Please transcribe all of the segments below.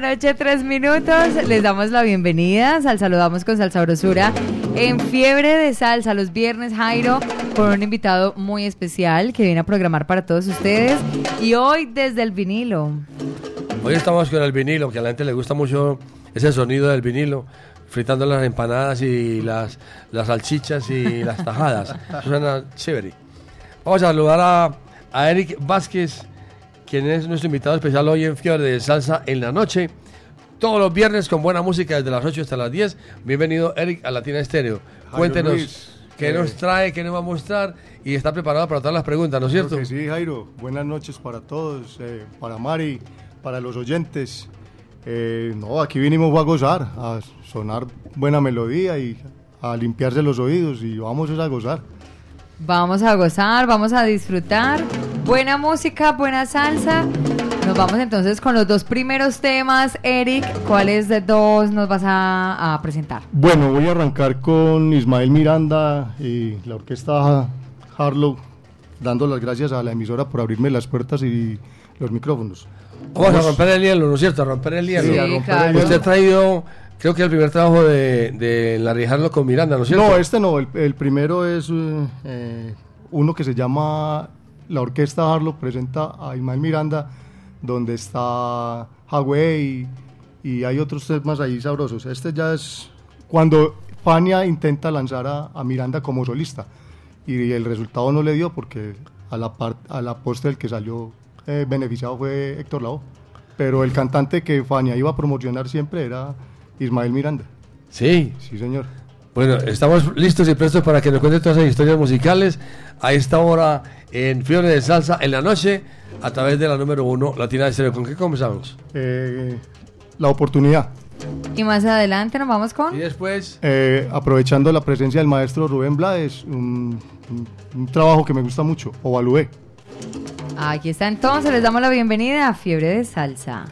La noche, 3 minutos. Les damos la bienvenida. Sal saludamos con Salsa Brosura en Fiebre de Salsa los viernes, Jairo, con un invitado muy especial que viene a programar para todos ustedes. Y hoy desde el vinilo. Hoy estamos con el vinilo, que a la gente le gusta mucho ese sonido del vinilo, fritando las empanadas y las, las salchichas y las tajadas. Eso suena chévere. Vamos a saludar a, a Eric Vázquez, quien es nuestro invitado especial hoy en Fiebre de Salsa en la noche. Todos los viernes con buena música desde las 8 hasta las 10. Bienvenido, Eric, a Latina Estéreo. Cuéntenos Luis, qué eh, nos trae, qué nos va a mostrar y está preparado para todas las preguntas, ¿no es cierto? Que sí, Jairo. Buenas noches para todos, eh, para Mari, para los oyentes. Eh, no, aquí vinimos a gozar, a sonar buena melodía y a limpiarse los oídos y vamos a gozar. Vamos a gozar, vamos a disfrutar. Buena música, buena salsa. Nos vamos entonces con los dos primeros temas. Eric, ¿cuáles de dos nos vas a, a presentar? Bueno, voy a arrancar con Ismael Miranda y la orquesta Harlow, dando las gracias a la emisora por abrirme las puertas y los micrófonos. Vamos a romper el hielo, ¿no es cierto? A romper el hielo. Sí, a romper el hielo. Usted ha traído, creo que el primer trabajo de, de Larry con Miranda, ¿no es cierto? No, este no, el, el primero es eh, uno que se llama La Orquesta Harlow, presenta a Ismael Miranda, donde está Hawaii y, y hay otros temas ahí sabrosos. Este ya es cuando Fania intenta lanzar a, a Miranda como solista y el resultado no le dio porque a la, a la postre el que salió eh, beneficiado fue Héctor Lavoe. Pero el cantante que Fania iba a promocionar siempre era Ismael Miranda. Sí. Sí, señor. Bueno, estamos listos y prestos para que nos cuente todas esas historias musicales a esta hora en Fiebre de Salsa en la noche a través de la número uno Latina de Estéreo. ¿Con qué comenzamos? Eh, la oportunidad. Y más adelante nos vamos con... Y después... Eh, aprovechando la presencia del maestro Rubén Blades, un, un- un trabajo que me gusta mucho, Ovalué. Aquí está entonces, les damos la bienvenida a Fiebre de Salsa.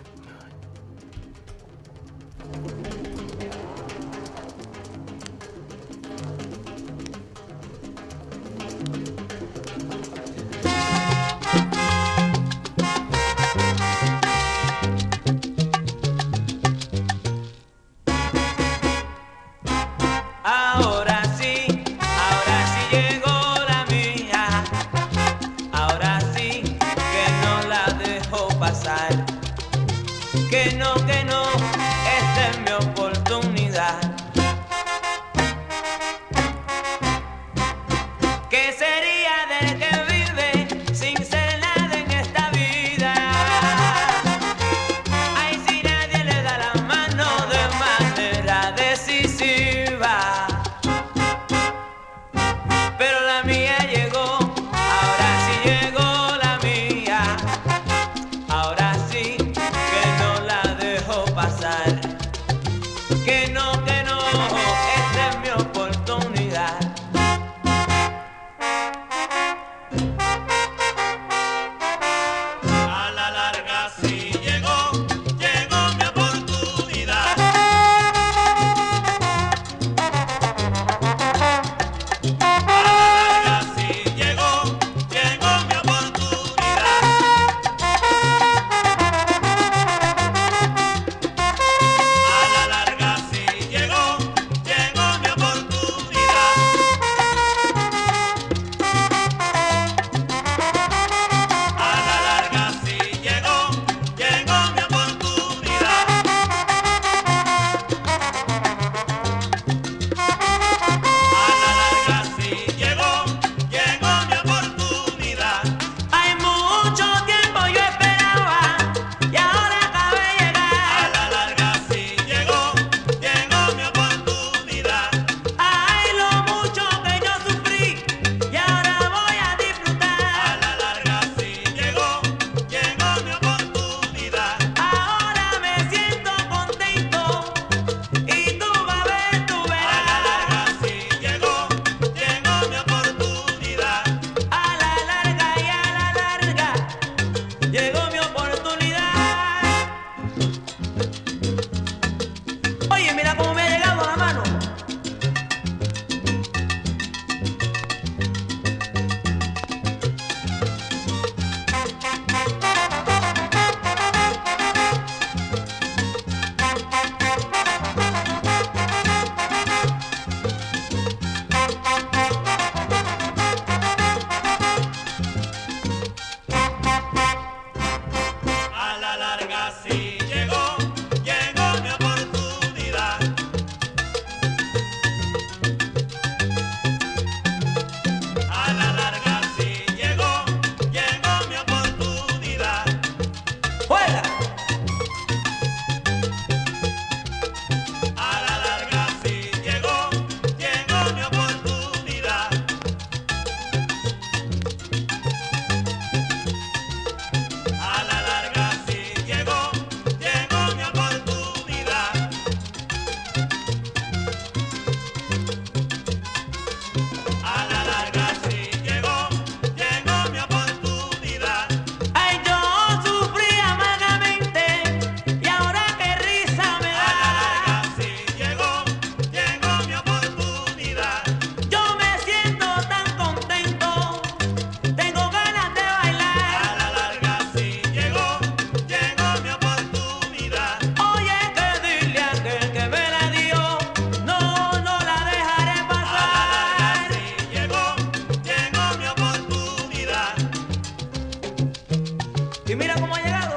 Y mira cómo ha llegado.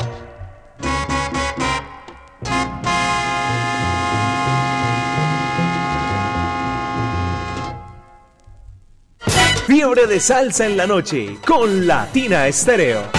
Fiebre de salsa en la noche con Latina Estéreo.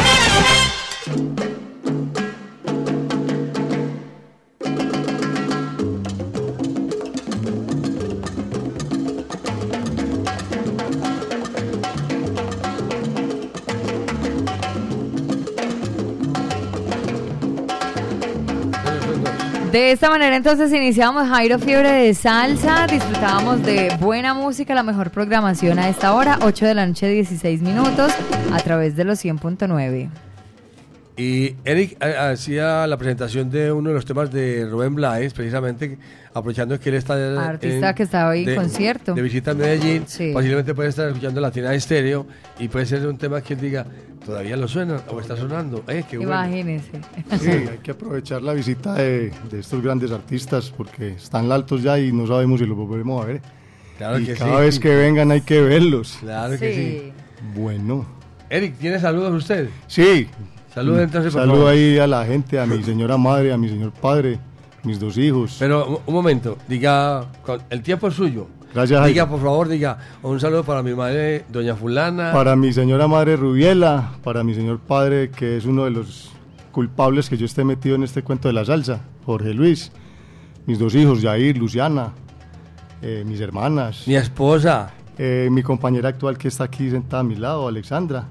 De esta manera entonces iniciamos Jairo Fiebre de Salsa, disfrutábamos de buena música, la mejor programación a esta hora, 8 de la noche 16 minutos, a través de los 100.9. Y Eric hacía la presentación de uno de los temas de Rubén Blades, precisamente aprovechando que él está Artista que estaba hoy en de, concierto. de visita en Medellín, Sí. posiblemente puede estar escuchando Latina Estéreo y puede ser un tema que él diga, todavía lo suena o está sonando, eh, qué bueno. Imagínense. Sí, hay que aprovechar la visita de, de estos grandes artistas porque están altos ya y no sabemos si los volveremos a ver. Claro y que cada sí. vez que vengan hay que verlos. Claro que sí. Bueno, Eric, ¿tiene saludos usted? sí. Saludos entonces, por Saludo favor. ahí a la gente, a mi señora madre, a mi señor padre, mis dos hijos. Pero un- momento, diga, el tiempo es suyo. Gracias, Diga, por favor, diga, un saludo para mi madre, doña fulana. Para mi señora madre Rubiela, para mi señor padre, que es uno de los culpables que yo esté metido en este cuento de la salsa, Jorge Luis, mis dos hijos, Jair, Luciana, eh, mis hermanas, Mi esposa. eh, mi compañera actual que está aquí sentada a mi lado, Alexandra,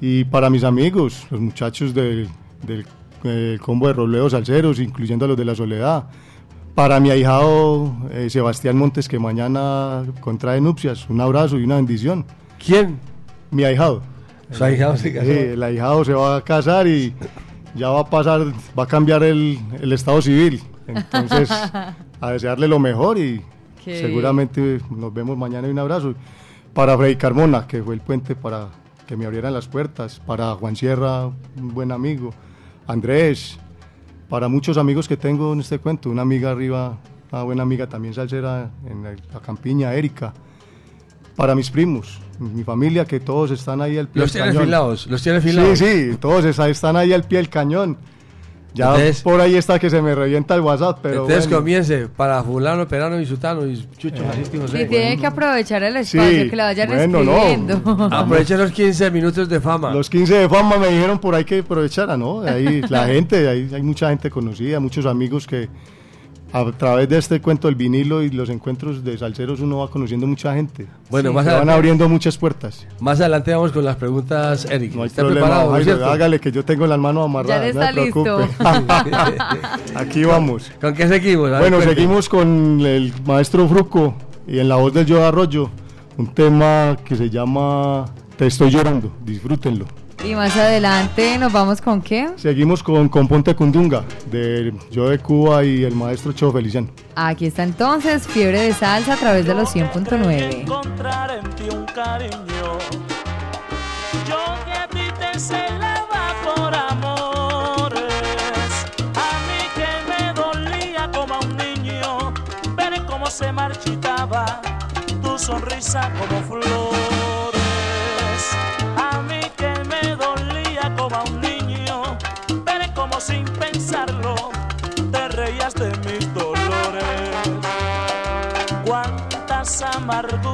y para mis amigos, los muchachos del, del eh, combo de Robledo Salceros, incluyendo a los de la Soledad. Para mi ahijado eh, Sebastián Montes, que mañana contrae nupcias, un abrazo y una bendición. ¿Quién? Mi ahijado. Su ahijado se casó. Sí, el ahijado se va a casar y ya va a pasar, va a cambiar el, el estado civil. Entonces, a desearle lo mejor y Qué seguramente nos vemos mañana y un abrazo. Para Freddy Carmona, que fue el puente para que me abrieran las puertas. Para Juan Sierra, un buen amigo. Andrés, para muchos amigos que tengo en este cuento. Una amiga arriba, una buena amiga también salsera en el- la campiña, Erika. Para mis primos, mi familia, que todos están ahí al pie Los del tiene cañón. filados, los tiene filados. Sí, sí, todos están ahí al pie del cañón. Ya Entonces- por ahí está que se me revienta el WhatsApp, pero Entonces bueno. comience para fulano, perano y sutano y chucho, Jalisco y José. Y tiene que aprovechar el Sí, espacio que le vayan bueno, no. escribiendo. Aproveche los 15 minutos de fama. Los 15 de fama me dijeron por ahí que aprovechara, ¿no? Ahí la gente, ahí hay mucha gente conocida, muchos amigos que a través de este cuento del vinilo y los encuentros de salseros uno va conociendo mucha gente. Bueno, Sí. más, Se van adelante, abriendo muchas puertas. más adelante vamos con las preguntas, Eric. No hay ¿Está problema, preparado, no es Jairo, hágale que yo tengo las manos Ya amarradas. le no está se preocupe. Aquí vamos. ¿Con qué seguimos? Ver, Bueno, cuente. seguimos con el maestro Fruco y en la voz del Yo Arroyo, un tema que se llama Te estoy llorando, disfrútenlo. Y más adelante nos vamos con qué? Seguimos con Componte Cundunga, de Yo de Cuba y el maestro Cho Feliciano. Aquí está entonces Fiebre de Salsa a través de los Creí 100.9. encontrar en ti un cariño. Yo que a ti te celaba por amores. A mí que me dolía como a un niño ver cómo se marchitaba tu sonrisa como flores. amargura.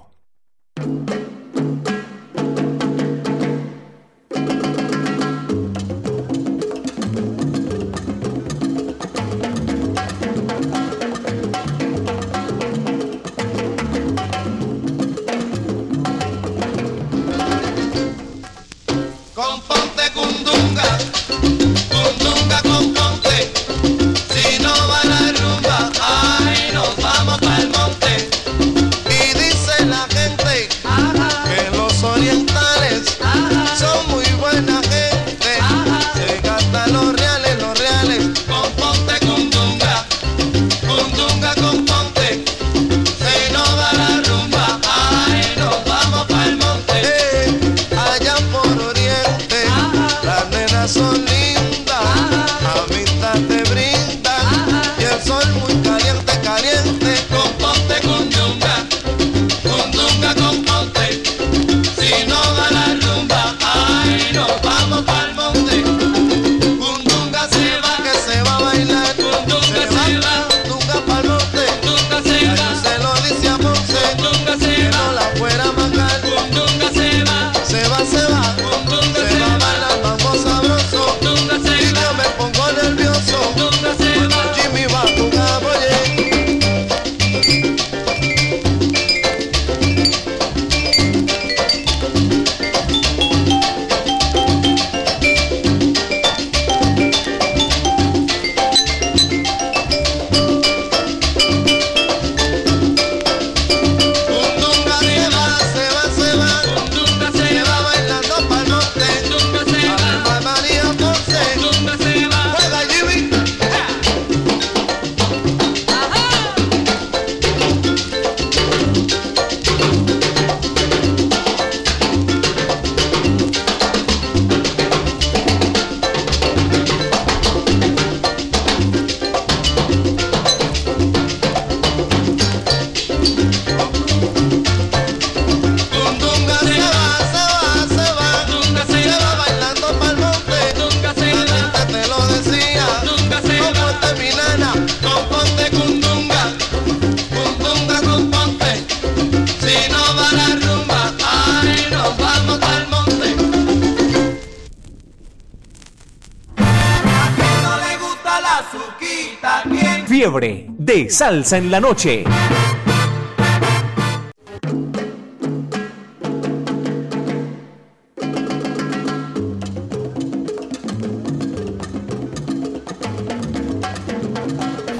Salsa en la noche.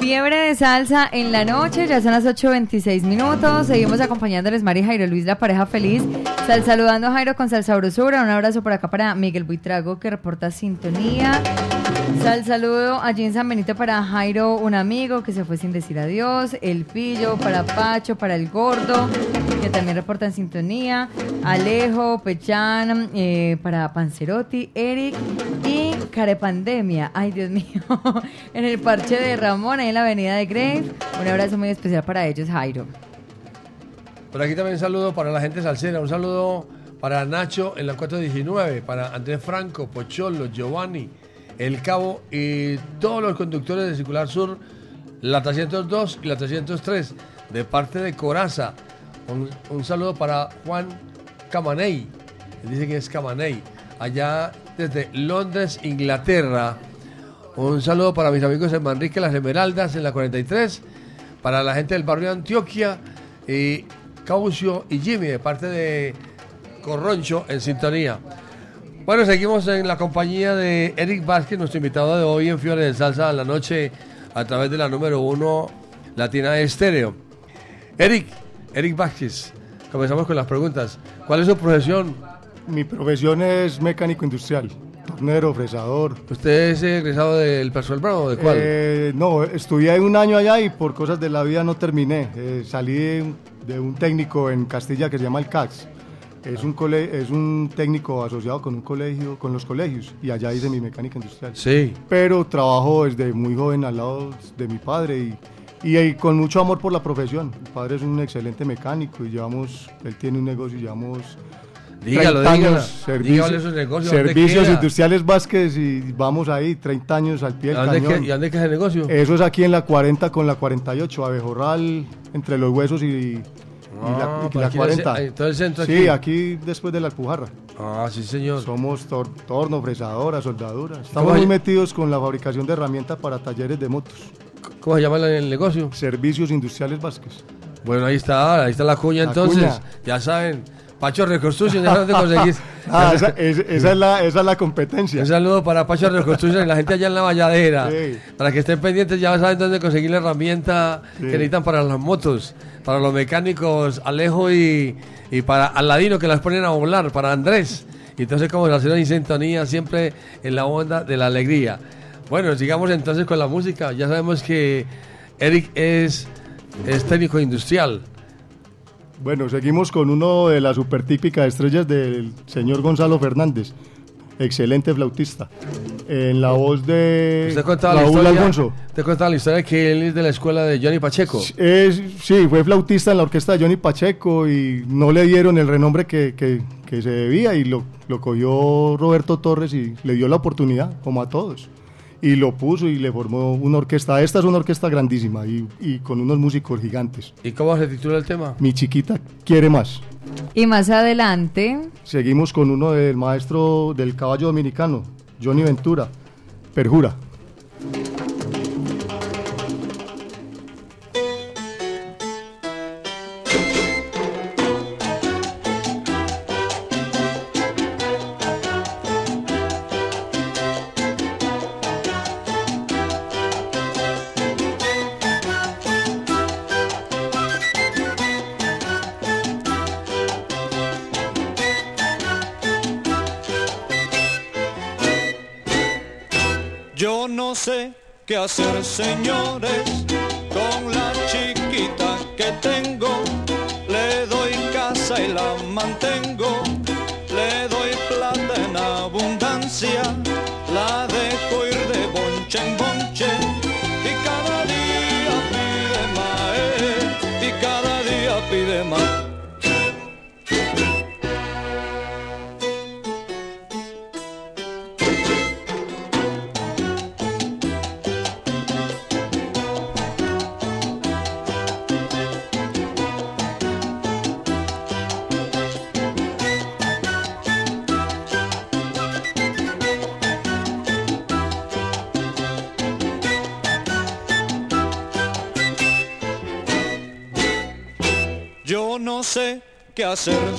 Fiebre de salsa en la noche, ya son las 8.26 minutos. Seguimos acompañándoles María Jairo Luis, la pareja feliz. Sal saludando a Jairo con salsa brusura. Un abrazo por acá para Miguel Buitrago que reporta sintonía. Sal saludo allí en San Benito para Jairo, un amigo que se fue sin decir adiós. El Pillo, para Pacho, para el Gordo, que también reporta en sintonía. Alejo, Pechan, eh, para Panzerotti, Eric y Carepandemia. Ay, Dios mío. en el parche de Ramón, ahí en la avenida de Grave. Un abrazo muy especial para ellos, Jairo. Por aquí también un saludo para la gente salsera, un saludo para Nacho en la 419, para Andrés Franco, Pocholo, Giovanni, El Cabo y todos los conductores de Circular Sur, la 302 y la 303, de parte de Coraza. Un, saludo para Juan Camaney, dice que es Camaney, allá desde Londres, Inglaterra. Un saludo para mis amigos en Manrique, Las Esmeraldas, en la 43, para la gente del barrio Antioquia y Caucio y Jimmy, de parte de Corroncho, en sintonía. Bueno, seguimos en la compañía de Eric Vázquez, nuestro invitado de hoy en Fiore de Salsa a la noche a través de la número uno Latina Estéreo. Eric, Eric Vázquez, comenzamos con las preguntas. ¿Cuál es su profesión? Mi profesión es mecánico industrial, tornero, fresador. ¿Usted es egresado del Personal Bravo? ¿De cuál? Eh, no, estudié un año allá y por cosas de la vida no terminé. Eh, salí de, un- de un técnico en Castilla que se llama el CAX. Es un, cole- es un técnico asociado con un colegio, con los colegios, y allá hice mi mecánica industrial. Sí. Pero trabajo desde muy joven al lado de mi padre y, y, eh, con mucho amor por la profesión. Mi padre es un excelente mecánico y llevamos, él tiene un negocio y llevamos Dígalo, 30 dígalo. años, esos negocios, ¿dónde servicios industriales Vázquez y vamos ahí, 30 años al pie ¿Y del cañón. que- ¿Y dónde queda el negocio? Eso es aquí en la 40 con la 48, Abejorral, entre los huesos y, y Ah, la, y por la aquí en el ce- 40. ahí, todo el centro sí, aquí. aquí después de la Alpujarra. Ah, sí, señor. Somos tor- torno, fresadora, soldadura. Estamos ¿Cómo muy metidos con la fabricación de herramientas para talleres de motos. ¿Cómo se llama el, el negocio? Servicios Industriales Vázquez. Bueno, ahí está, ahí está la cuña La entonces. cuña. Ya saben, Pacho Reconstruction, ya saben dónde conseguís. Ah, esa, es- esa es la, esa es la competencia. Un saludo para Pacho Reconstruction y la gente allá en la valladera. Sí. Para que estén pendientes, ya saben dónde conseguir la herramienta Sí. que necesitan para las motos, para los mecánicos Alejo y, y para Aladino que las ponen a volar, para Andrés. Y entonces, como la en sintonía, siempre en la onda de la alegría. Bueno, sigamos entonces con la música. Ya sabemos que Eric es, es técnico industrial. Bueno, seguimos con uno de las super típicas estrellas del señor Gonzalo Fernández. Excelente flautista. En la voz de Raúl. Alfonso. Usted contaba la historia que él es de la escuela de Johnny Pacheco. Es, sí, fue flautista en la orquesta de Johnny Pacheco y no le dieron el renombre que, que- que se debía y lo, lo cogió Roberto Torres y le dio la oportunidad, como a todos. Y lo puso y le formó una orquesta. Esta es una orquesta grandísima y, y con unos músicos gigantes. ¿Y cómo se titula el tema? Mi chiquita quiere más. Y más adelante, Seguimos con uno del maestro del caballo dominicano, Johnny Ventura, Perjura. Qué hacer, señores,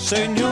hacer,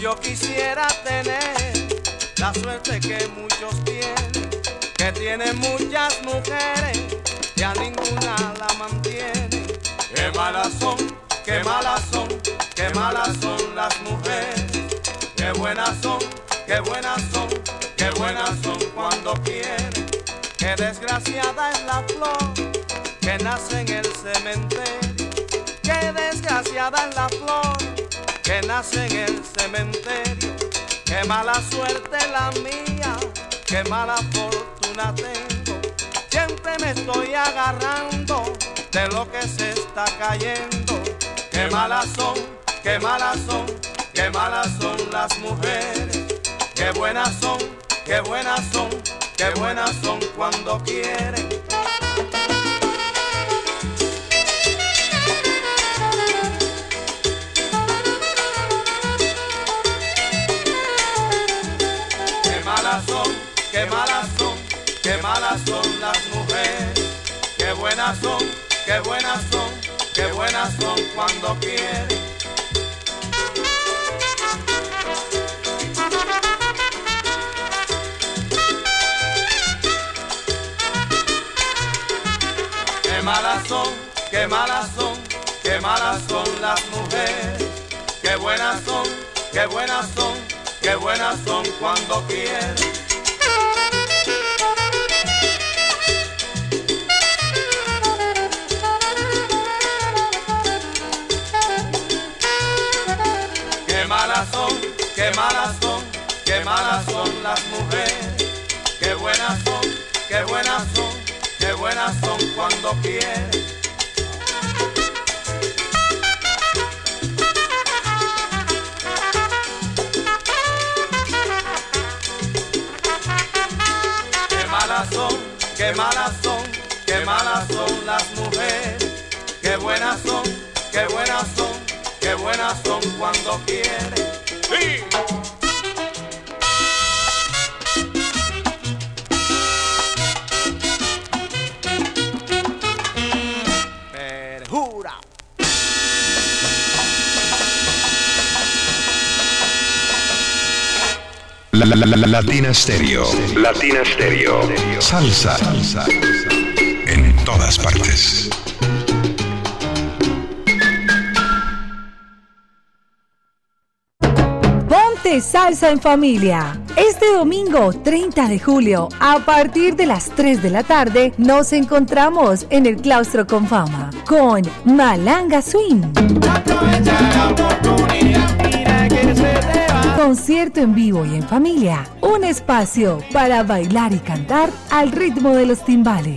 Yo quisiera tener la suerte que muchos tienen. Que tienen muchas mujeres y a ninguna la mantienen. Qué malas son, qué malas son, qué malas son las mujeres. Qué buenas son, qué buenas son, qué buenas son cuando quieren. Qué desgraciada es la flor que nace en el cementerio. Qué desgraciada es la flor que nace en el cementerio. Qué mala suerte la mía, qué mala fortuna Siempre me estoy agarrando de lo que se está cayendo. Qué malas son, qué malas son, qué malas son las mujeres. Qué buenas son, qué buenas son, qué buenas son cuando quieren. Malas son las mujeres. Qué buenas son, qué buenas son, qué buenas son cuando quieren. Qué malas son, qué malas son, qué malas son las mujeres. Qué buenas son, qué buenas son, qué buenas son cuando quieren. Malas son, qué malas son las mujeres. Qué buenas son, qué buenas son, qué buenas son cuando quieren. Qué malas son, qué malas son, qué malas son las mujeres. Qué buenas son, qué buenas son, qué buenas son cuando quieren sí. Perjura. La, la, la, la, Latina Stereo. Salsa. Salsa. En todas partes. Salsa en familia. Este domingo 30 de julio, a partir de las 3 de la tarde, nos encontramos en el Claustro con Fama con Malanga Swing. Concierto en vivo y en familia. Un espacio para bailar y cantar al ritmo de los timbales.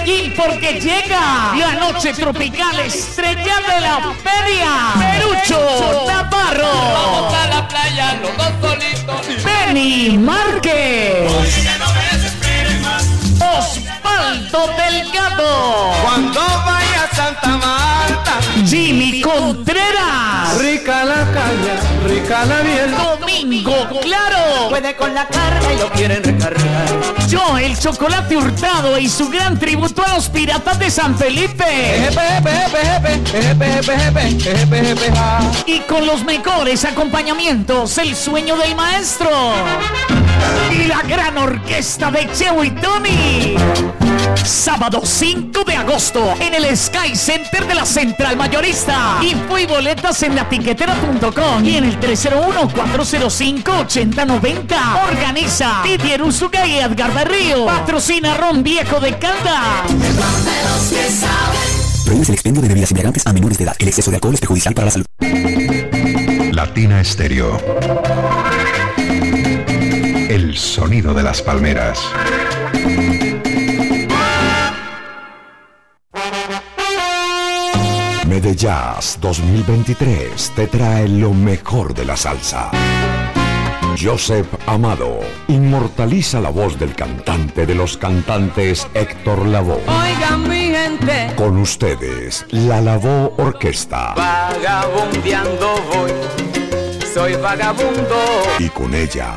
Medellín porque llega la noche tropical estrella de la feria. Perucho Navarro. Vamos a la playa, los dos solitos. Benny Márquez. Osvaldo Delgado. Cuando vaya a Santa Marta. Jimmy Contreras. Rica la caña, rica la miel. Domingo Claro. Puede con la carga y lo quieren recargar. Yo, el chocolate hurtado y su gran tributo a los piratas de San Felipe. Y con los mejores acompañamientos, el sueño del maestro. Y la gran orquesta de Cheo y Tony. Sábado 5 de agosto en el Sky Center de la Central Mayorista. Info y boletas en latiquetera.com y en el 301-405-8090. Organiza Didier Usuga y Edgar Berrío. Patrocina Ron Viejo de Caldas. Prohíbes el expendio de bebidas embriagantes a menores de edad. El exceso de alcohol es perjudicial para la salud. Latina Stereo. El sonido de las palmeras. Medellas 2023 te trae lo mejor de la salsa. Joseph Amado inmortaliza la voz del cantante de los cantantes Héctor Lavoe. Oigan mi gente, Con ustedes, la Lavoe Orquesta. vagabundeando voy. Soy vagabundo. Y con ella,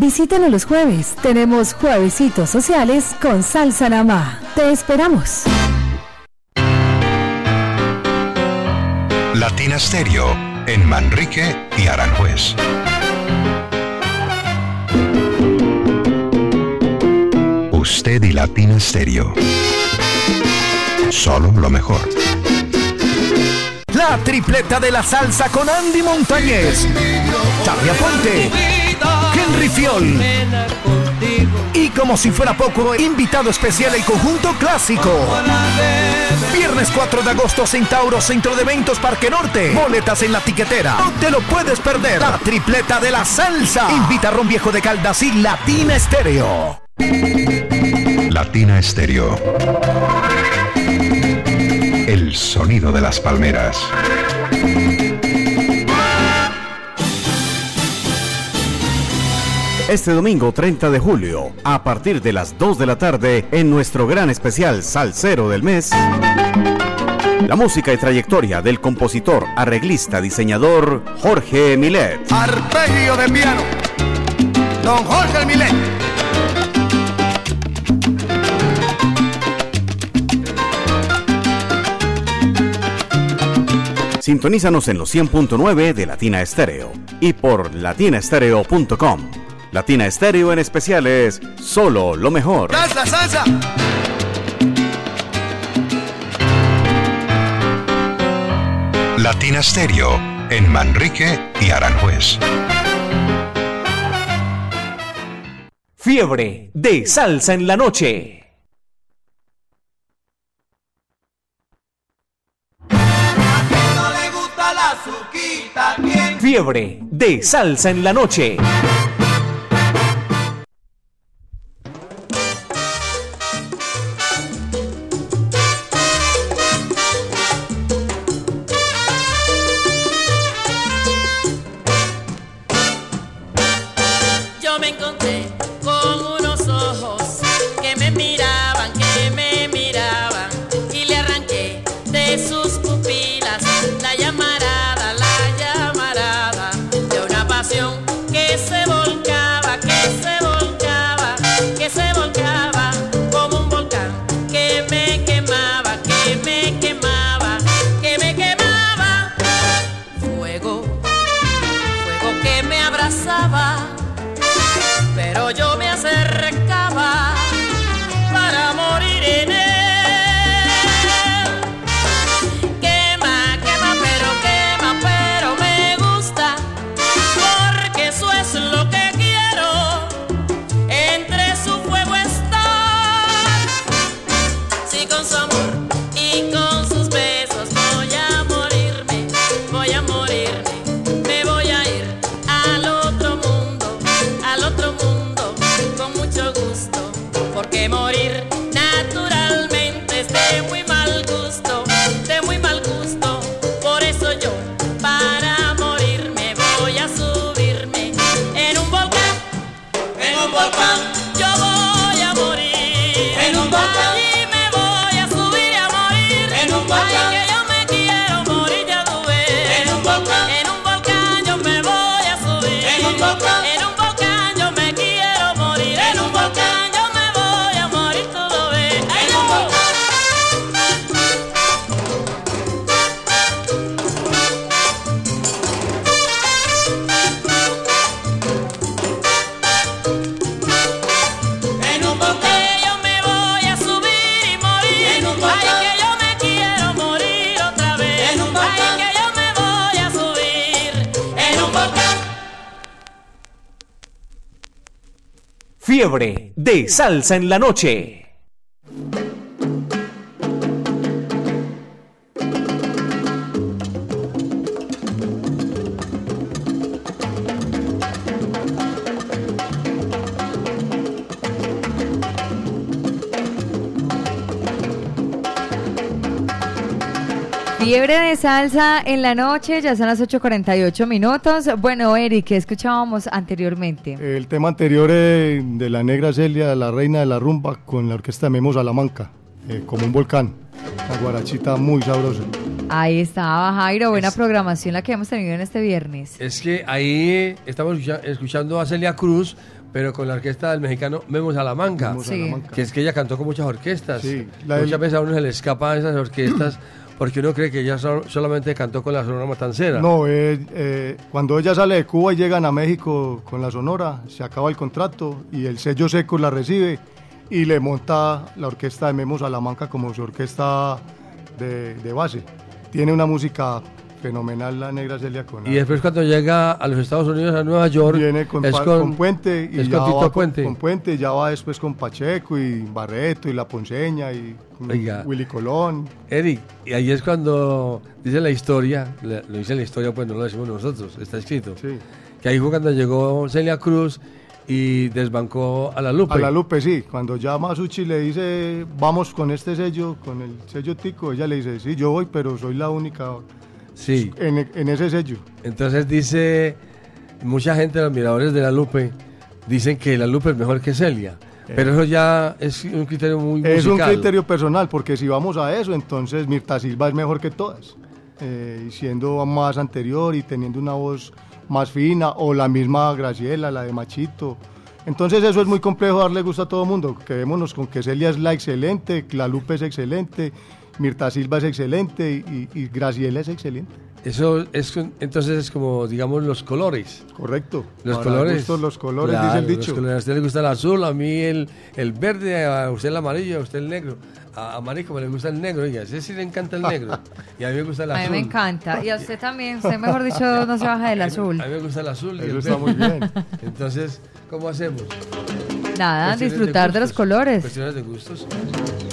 Visítanos los jueves. Tenemos juevesitos sociales con salsa namá. Te esperamos. Latina Stereo en Manrique y Aranjuez. Usted y Latina Stereo. Solo lo mejor. La tripleta de la salsa con Andy Montañez, Charlie Aponte, Henry Fiol. Y como si fuera poco, invitado especial el conjunto clásico. Viernes 4 de agosto, Centauro, Centro de Eventos, Parque Norte. Boletas en la tiquetera. No te lo puedes perder. La tripleta de la salsa. Invita a Ron Viejo de Caldas y Latina Estéreo. Latina Stereo. El sonido de las palmeras. Este domingo 30 de julio, a partir de las 2 de la tarde, en nuestro gran especial Salsero del mes, la música y trayectoria del compositor, arreglista, diseñador Jorge Milet. Arpegio de piano. Don Jorge Milet. Sintonízanos en los 100.9 de Latina Estéreo y por latinaestereo.com. Latina Estéreo en especial es solo lo mejor. Salsa, salsa. Latina Stereo en Manrique y Aranjuez. Fiebre de salsa en la noche. No le gusta la suquita, ¿quién? Fiebre de salsa en la noche. Salsa en la noche. Salsa en la noche, ya son las 8.48 minutos. Bueno, Eric, ¿qué escuchábamos anteriormente? El tema anterior eh, de la negra Celia, la reina de la rumba, con la orquesta de Memo Salamanca, eh, como un volcán. Una guarachita muy sabrosa. Ahí estaba Jairo, buena programación la que hemos tenido en este viernes. Es que ahí estamos escucha- escuchando a Celia Cruz, pero con la orquesta del mexicano Memo Salamanca. Memo Sí. Salamanca. Que es que ella cantó con muchas orquestas. Sí, la Muchas del- veces a uno se le escapan esas orquestas Porque uno cree que ella sol- solamente cantó con la Sonora Matancera. No, eh, eh, cuando ella sale de Cuba y llegan a México con la Sonora, se acaba el contrato y el sello seco la recibe y le monta la orquesta de Memo Salamanca como su orquesta de base. Tiene una música fenomenal la negra Celia Conade. Y después cuando llega a los Estados Unidos, a Nueva York, Viene con, es con, con Puente y es ya con Tito va Puente. Con, Puente, ya va después con Pacheco y Barreto y La Ponceña y Oiga. Willy Colón. Eric, y ahí es cuando dice la historia, lo dice la historia, pues no lo decimos nosotros, está escrito. Que ahí fue cuando llegó Celia Cruz y desbancó a la Lupe. A la Lupe, sí. Cuando ya Masucci le dice, vamos con este sello, con el sello Tico, ella le dice, sí, yo voy, pero soy la única Sí. en, en ese sello. Entonces dice, mucha gente, los miradores de la Lupe, dicen que la Lupe es mejor que Celia. Pero eso ya es un criterio muy Es un criterio personal, porque si vamos a eso, entonces Mirta Silva es mejor que todas. Eh, siendo más anterior y teniendo una voz más fina, o la misma Graciela, la de Machito. Entonces eso es muy complejo darle gusto a todo el mundo. Quedémonos con que Celia es la excelente, la Lupe es excelente, Mirta Silva es excelente y, y Graciela es excelente. Eso es entonces es como, digamos, los colores. Correcto. Los Para colores. gustos, los colores, Claro, dice el los dicho. colores. A usted le gusta el azul, a mí el, el verde, a usted el amarillo, a usted el negro. A, a Marico me le gusta el negro, oiga, a ese sí le encanta el negro. Y a mí me gusta el A azul. mí me encanta. Y a usted también. Usted, mejor dicho, no se baja del azul. A mí me gusta el azul y Eso el está verde. muy bien. Entonces, ¿cómo hacemos? Nada, disfrutar de los gustos. colores. Cuestiones de gustos.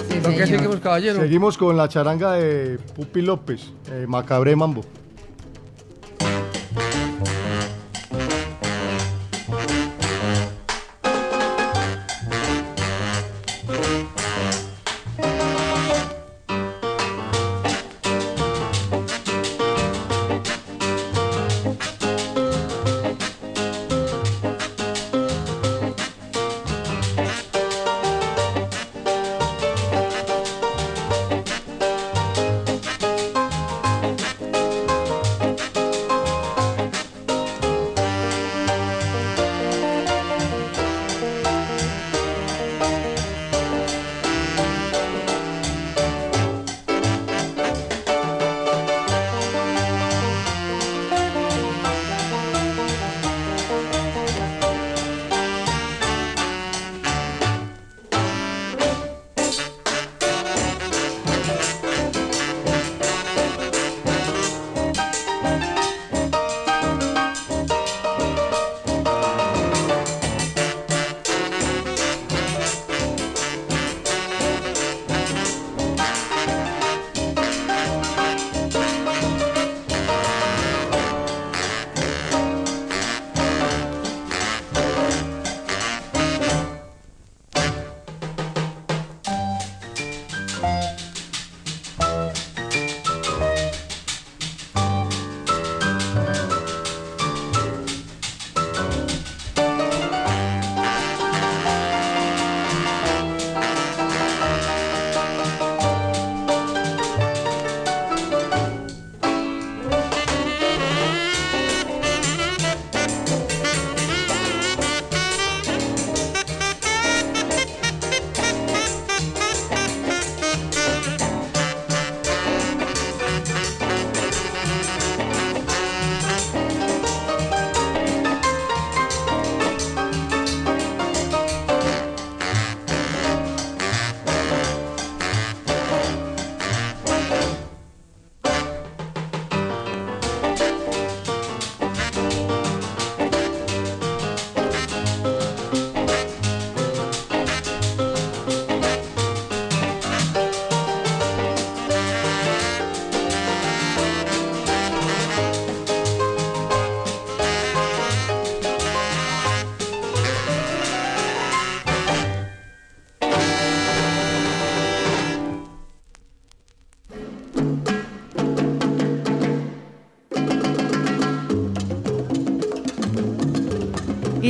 Sí, ¿Con qué seguimos, caballero? Seguimos con la charanga de Pupi López, eh, Macabre Mambo.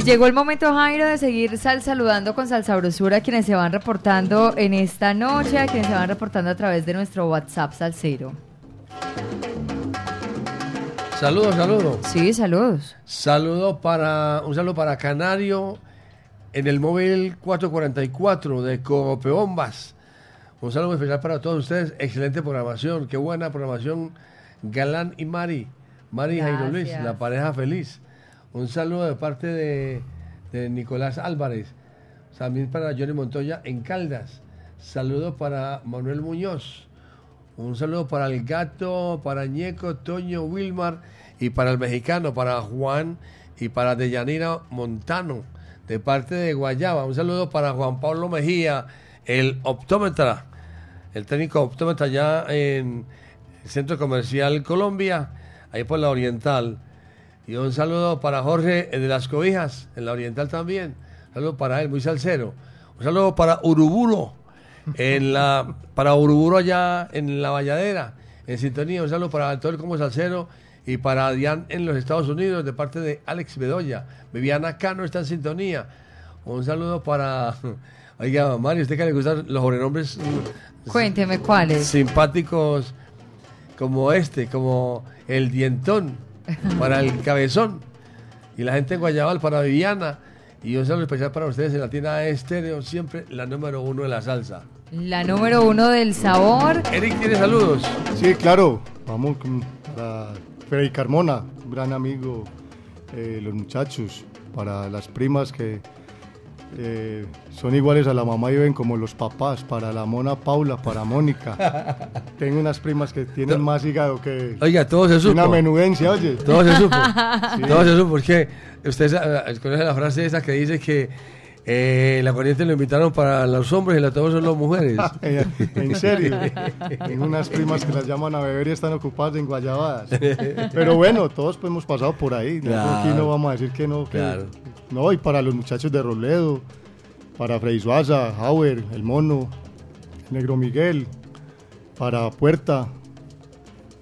Llegó el momento, Jairo, de seguir sal saludando con Salsabrosura a quienes se van reportando en esta noche, a quienes se van reportando a través de nuestro WhatsApp Salsero. Saludos, saludos. Sí, saludos. Saludo para, un saludo para Canario en el móvil 444 de Copeombas. Un saludo especial para todos ustedes. Excelente programación. Qué buena programación. Galán y Mari. Mari y Jairo Luis, la pareja feliz. Un saludo de parte de, Nicolás Álvarez. También para Johnny Montoya en Caldas. Saludo para Manuel Muñoz. Un saludo para el gato, para Ñeco, Toño, Wilmar y para el mexicano, para Juan y para Deyanira Montano, de parte de Guayaba. Un saludo para Juan Pablo Mejía, el optómetra, el técnico optómetra allá en el Centro Comercial Colombia, ahí por la Oriental. Y un saludo para Jorge de las Cobijas, en la Oriental también. Un saludo para él, muy salsero. Un saludo para Uruburo, en la, para Uruburo allá en la Valladera, en sintonía. Un saludo para todo el como salsero y para Diane en los Estados Unidos, de parte de Alex Bedoya. Viviana Cano está en sintonía. Un saludo para. Oiga, Mario, ¿usted que le gustan los sobrenombres Cuénteme cuáles. simpáticos como este, como el dientón para el cabezón? Y la gente en Guayabal para Viviana. Y un saludo especial para ustedes en Latina Estéreo, siempre la número uno de la salsa. La número uno del sabor. Eric, ¿tiene saludos? Sí, claro. Vamos con para Freddy Carmona, un gran amigo, eh, los muchachos, para las primas que eh, son iguales a la mamá y ven como los papás, para la mona Paula, para Mónica. Tengo unas primas que tienen más hígado que Oiga, todo se supo. una menudencia, oye. Todo se supo. Sí. Todo se supo. Porque usted conoce la frase esa que dice que eh, la corriente lo invitaron para los hombres y la todos son las mujeres. En serio. Tengo unas primas que las llaman a beber y están ocupadas en guayabadas. Pero bueno, todos pues, hemos pasado por ahí. Claro. Aquí no vamos a decir que no. que- Claro. No, y para los muchachos de Robledo, para Freddy Suaza, Hauer, El Mono, Negro Miguel, para Puerta,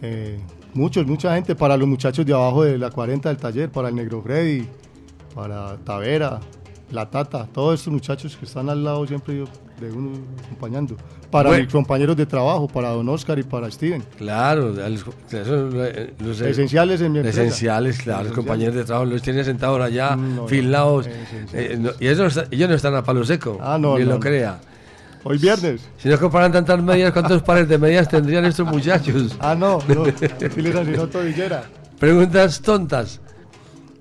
eh, muchos, mucha gente, para los muchachos de abajo de la 40 del taller, para el Negro Freddy, para Tavera, La Tata, todos estos muchachos que están al lado siempre yo- de uno acompañando. Para Bueno. mis compañeros de trabajo, para Don Oscar y para Steven. Claro, los, eso, eh, los, eh, Esenciales en mi empresa. Esenciales, claro, los Esenciales. compañeros de trabajo los tienen sentados allá, No, no, filados. esenciales. eh, no- y ellos no, ellos no están a palo seco, Ah, no, ni no, lo no. crea. Hoy viernes. Si no comparan tantas medias, ¿cuántos pares de medias tendrían estos muchachos? Ah, no, no. Preguntas tontas.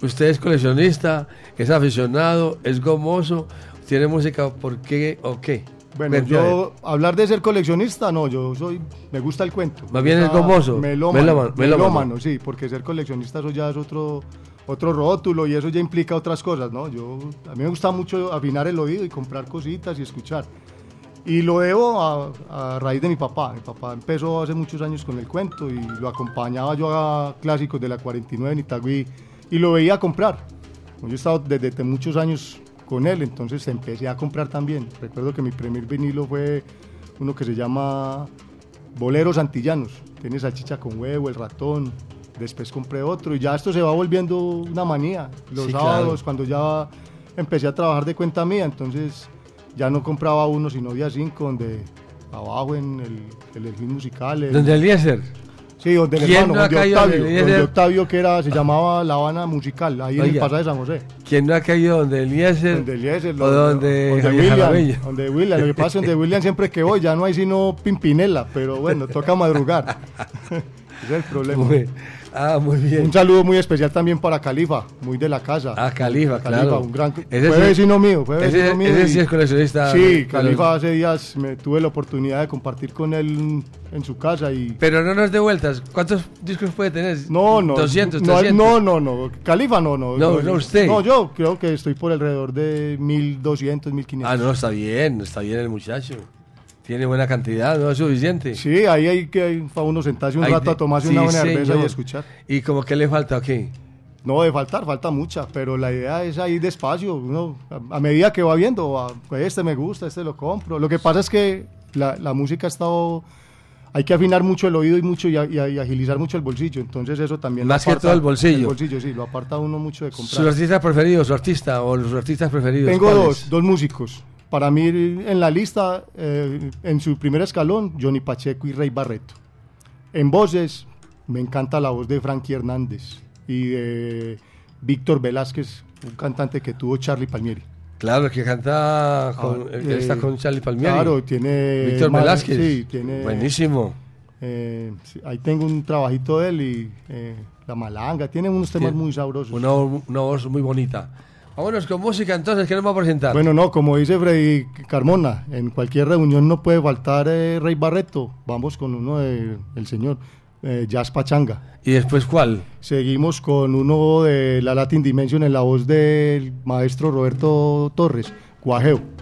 Usted es coleccionista, es aficionado, es gomoso, tiene música, ¿por qué o qué? Bueno, yo hablar de ser coleccionista, no, yo soy, me gusta el cuento. Más bien es gomoso. Melómano, Melómano, melómano. sí, porque ser coleccionista eso ya es otro, otro rótulo y eso ya implica otras cosas, ¿no? Yo, a mí me gusta mucho afinar el oído y comprar cositas y escuchar. Y lo debo a, a raíz de mi papá. Mi papá empezó hace muchos años con el cuento y lo acompañaba yo a clásicos de la 49 en Itagüí y lo veía comprar. Yo he estado desde te- muchos años con él, entonces empecé a comprar también. Recuerdo que mi primer vinilo fue uno que se llama Boleros Antillanos. Tiene salchicha con huevo, el ratón. Después compré otro y ya esto se va volviendo una manía. Los Sí, sábados, claro. cuando ya empecé a trabajar de cuenta mía, entonces ya no compraba uno, sino día cinco, donde abajo en el, el el- ¿Donde Eliezer? Sí, donde el ¿Quién hermano, no caído Octavio, Eliezer? Octavio que era, se llamaba La Habana Musical, ahí en el pasaje de San José. ¿Quién no ha caído donde Eliezer? Donde Eliezer, o donde, donde William, donde William. Lo que pasa es que donde William siempre que voy ya no hay sino Pimpinela, pero bueno, toca madrugar. Ese es el problema. Ah, muy bien. Un saludo muy especial también para Califa, muy de la casa. Ah, Califa, claro. un gran, Ese fue sí- vecino mío, fue ese- vecino mío. ese y- sí es coleccionista. Sí. Califa hace días me tuve la oportunidad de compartir con él en su casa y... Pero no nos dé vueltas. ¿Cuántos discos puede tener? No, no. 200, no, 300. No, no, no. Califa no, no. No, no, usted. No, yo creo que estoy por alrededor de 1200, 1500. Ah, no, está bien, está bien el muchacho. Tiene buena cantidad, no es suficiente. Sí, ahí hay que para uno sentarse un Hay rato de- a tomarse sí, una buena cerveza y escuchar. ¿Y como que le falta o qué? No, de faltar, falta mucha, pero la idea es ir despacio, uno, a, a medida que va viendo, a- pues este me gusta, este lo compro. Lo que pasa es que la, la música ha estado, hay que afinar mucho el oído y mucho y, agilizar mucho el bolsillo, entonces eso también lo Más que todo el bolsillo. El bolsillo, sí, lo aparta uno mucho de ¿Su comprar. artista preferido, su artista o los artistas preferidos? Tengo dos, dos músicos. Para mí en la lista, eh, en su primer escalón, Johnny Pacheco y Rey Barreto. En voces, me encanta la voz de Frankie Hernández y de Víctor Velázquez, un cantante que tuvo Charlie Palmieri. Claro, el que canta con, el que eh, está con Charlie Palmieri. Claro, tiene... Víctor Velázquez. Sí, tiene... Buenísimo. eh, sí, ahí tengo un trabajito de él y eh, La Malanga, tiene unos temas Tiene muy sabrosos. Una voz muy bonita. Vámonos con música entonces, ¿qué nos va a presentar? Bueno, no, como dice Freddy Carmona, en cualquier reunión no puede faltar eh, Rey Barreto. Vamos con uno del el señor, eh, Jazz Pachanga. ¿Y después cuál? Seguimos con uno de la Latin Dimension en la voz del maestro Roberto Torres, Guajeo.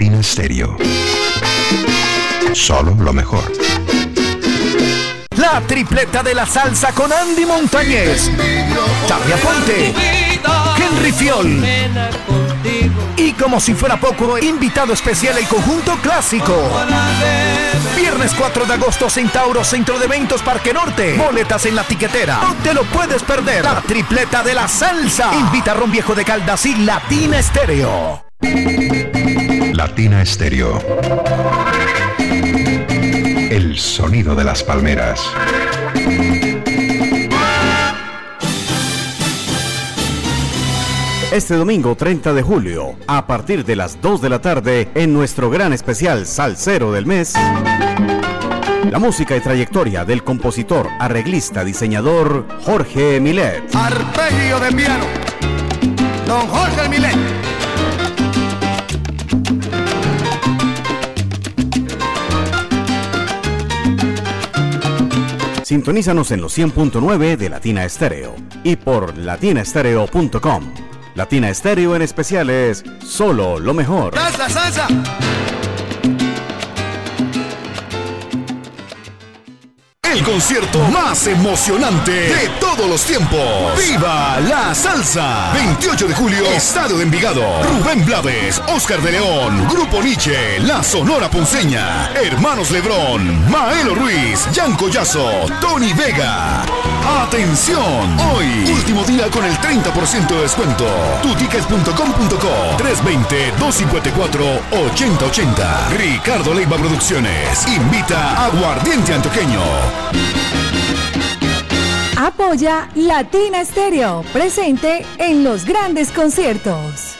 Latina Stereo. Solo lo mejor. La tripleta de la salsa con Andy Montañez, Charlie Aponte, Henry Fiol. Y como si fuera poco, invitado especial el conjunto clásico. Viernes 4 de agosto, Centauro, Centro de Eventos, Parque Norte. Boletas en la tiquetera. No te lo puedes perder. La tripleta de la salsa. Invita a Ron Viejo de Caldas y Latina Estéreo. Latina Stereo. El sonido de las palmeras. Este domingo 30 de julio, a partir de las 2 de la tarde, en nuestro gran especial Salsero del Mes, la música y trayectoria del compositor, arreglista, diseñador Jorge Milet. Arpegio de piano. Don Jorge Milet. Sintonízanos en los 100.9 de Latina Estéreo y por latinaestereo.com. Latina Estéreo en especial es solo lo mejor. Salsa, salsa. El concierto más emocionante de todos los tiempos. ¡Viva la salsa! 28 de julio, Estadio de Envigado. Rubén Blades, Oscar de León, Grupo Nietzsche, La Sonora Ponceña, Hermanos Lebrón, Maelo Ruiz, Jan Collazo, Tony Vega. ¡Atención! Hoy, último día con el 30% de descuento. Tutickets.com.co 320-254-8080. Ricardo Leiva Producciones. Invita a Aguardiente Antioqueño. Apoya Latina Stereo, presente en los grandes conciertos.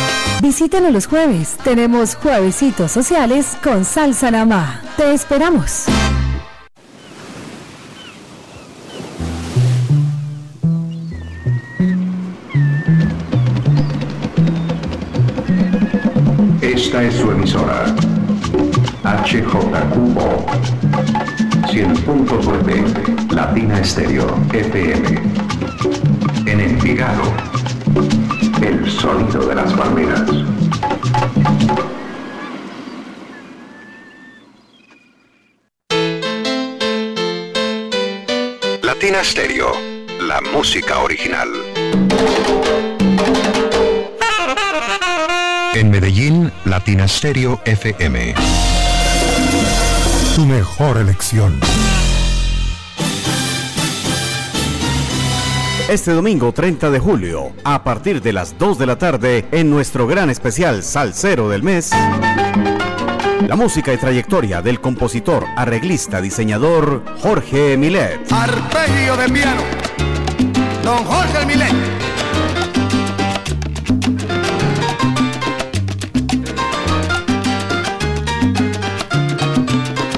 Visítanos los jueves. Tenemos juevesitos sociales con salsa namá. Te esperamos. Esta es su emisora. HJQO 100.9 Latina Estéreo FM. En Envigado. El sonido de las palmeras. Latina Stereo, la música original. En Medellín, Latina Stereo FM. Tu mejor elección. Este domingo 30 de julio, a partir de las 2 de la tarde, en nuestro gran especial Salsero del Mes, la música y trayectoria del compositor, arreglista, diseñador Jorge Milet. Arpegio de piano. Don Jorge Milet.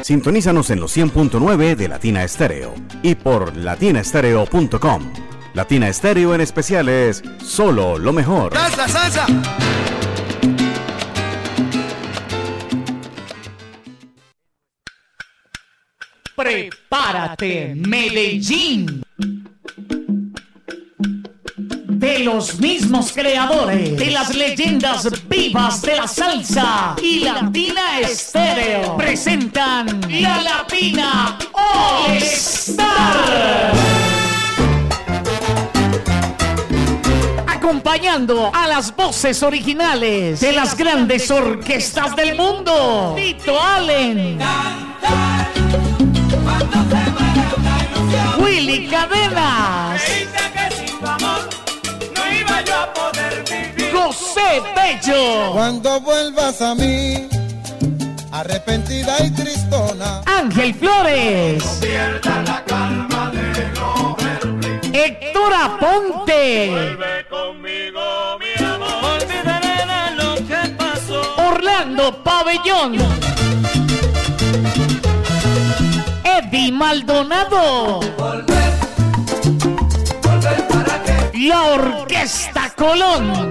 Sintonízanos en los 100.9 de Latina Estéreo y por latinaestereo.com. Latina Estéreo en especial es solo lo mejor. Salsa, salsa. Prepárate, Medellín. De los mismos creadores de las leyendas vivas de la salsa y Latina Estéreo presentan la Latina All Star. Acompañando a las voces originales de las grandes orquestas del mundo. Tito Allen. Willy Cadenas. José Bello. Cuando vuelvas a mí, arrepentida y tristona. Ángel Flores. Héctor Aponte. Vuelve conmigo, mi amor. Olvidaré de lo que pasó. Orlando Pabellón. Eddie Maldonado. Volver. Volver para qué. La Orquesta Colón.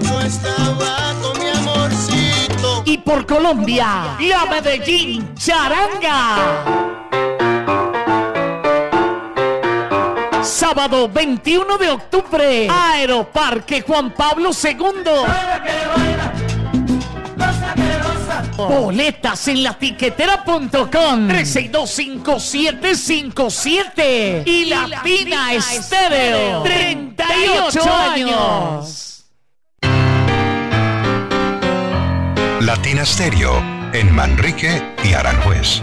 Y por Colombia, la Medellín Charanga. Sábado 21 de octubre, Aeroparque Juan Pablo II. Boletas en la tiquetera.com 3625757 y Latina Estéreo 38 años. Latina Stereo en Manrique y Aranjuez.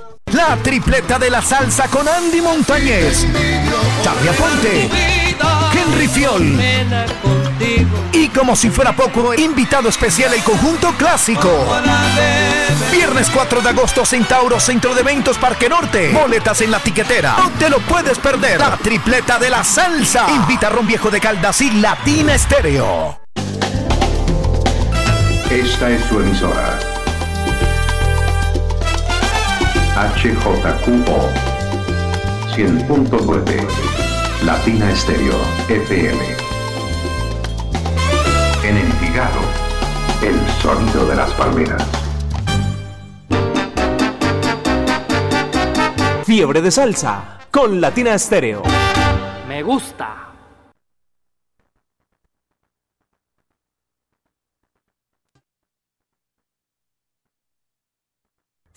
La tripleta de la salsa con Andy Montañez, Charlie Aponte, Henry Fiol. Y como si fuera poco, invitado especial el conjunto clásico. Viernes 4 de agosto, Centauro, Centro de Eventos, Parque Norte. Boletas en la tiquetera. No te lo puedes perder. La tripleta de la salsa. Invita a Ron Viejo de Caldas y Latina Estéreo. Esta es su emisora. HJQO 100.9 Latina Estéreo FM. En Envigado, el sonido de las palmeras. Fiebre de salsa con Latina Estéreo. Me gusta.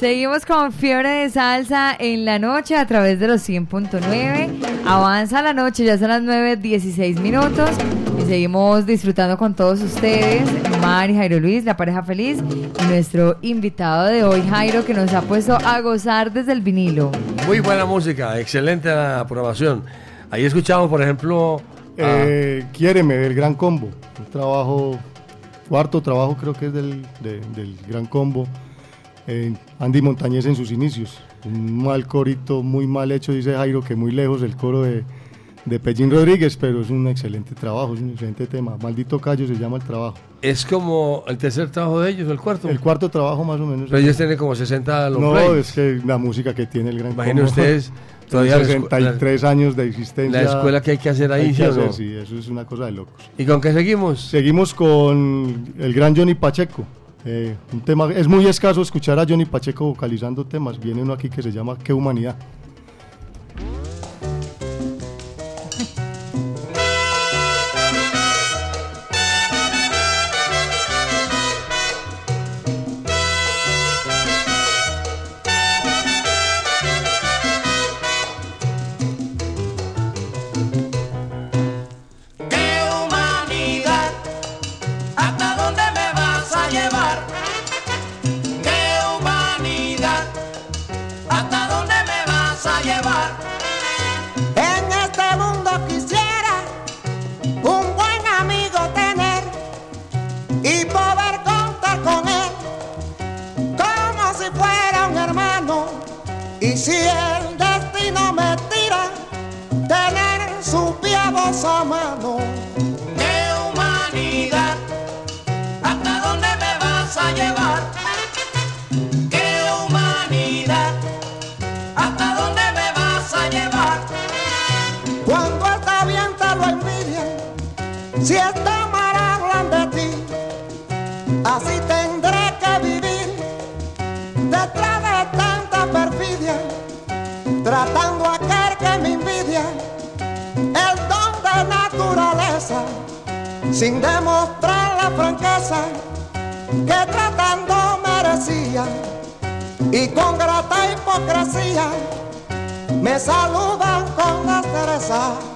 Seguimos con Fiebre de Salsa en la noche a través de los 100.9. Avanza la noche, ya son las 9.16 minutos. Y seguimos disfrutando con todos ustedes, Mari, Jairo Luis, la pareja feliz. Y nuestro invitado de hoy, Jairo, que nos ha puesto a gozar desde el vinilo. Muy buena música, excelente la aprobación. Ahí escuchamos, por ejemplo, a- Eh, Quiéreme, del Gran Combo. Un trabajo, cuarto trabajo creo que es del, de- del Gran Combo. Eh, Andy Montañez en sus inicios. Un mal corito, muy mal hecho, dice Jairo, que muy lejos del coro de, de Pellín Rodríguez, pero es un excelente trabajo, es un excelente tema. Maldito Callo se llama el trabajo. es como el tercer trabajo de ellos, el cuarto. El cuarto trabajo más o menos. Pero ellos tienen como 60 long No, es que la música que tiene el Gran Imaginen ustedes, todavía la escu- 63 años de existencia. la escuela que hay que hacer ahí, Hay que ¿sí o hacer, no? sí, eso es una cosa de locos. ¿Y con qué seguimos? Seguimos con el gran Johnny Pacheco. Eh, un tema, es muy escaso escuchar a Johnny Pacheco vocalizando temas. Viene uno aquí que se llama Qué humanidad. Sin demostrar la franqueza que tratando merecía. Y con grata hipocresía me saludan con destreza.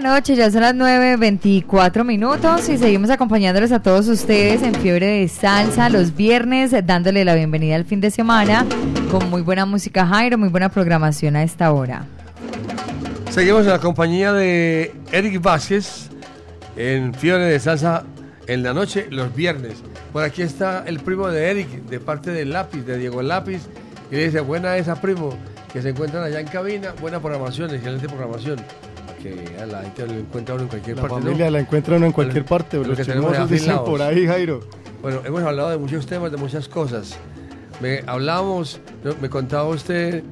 La noche, ya son las 9.24 minutos y seguimos acompañándoles a todos ustedes en Fiebre de Salsa los viernes, dándole la bienvenida al fin de semana con muy buena música Jairo, muy buena programación a esta hora. Seguimos en la compañía de Eric Vázquez en Fiebre de Salsa en la noche, los viernes. Por aquí está el primo de Eric, de parte del Lápiz, de Diego Lápiz, y le dice, buena esa primo, que se encuentran allá en cabina, buena programación, excelente programación. Que a la gente lo encuentra uno en cualquier La parte. ¿no? familia la encuentra uno en cualquier parte, Lo los que tenemos dicen por ahí, Jairo. Bueno, hemos hablado de muchos temas, de muchas cosas. Me hablábamos, no, me contaba usted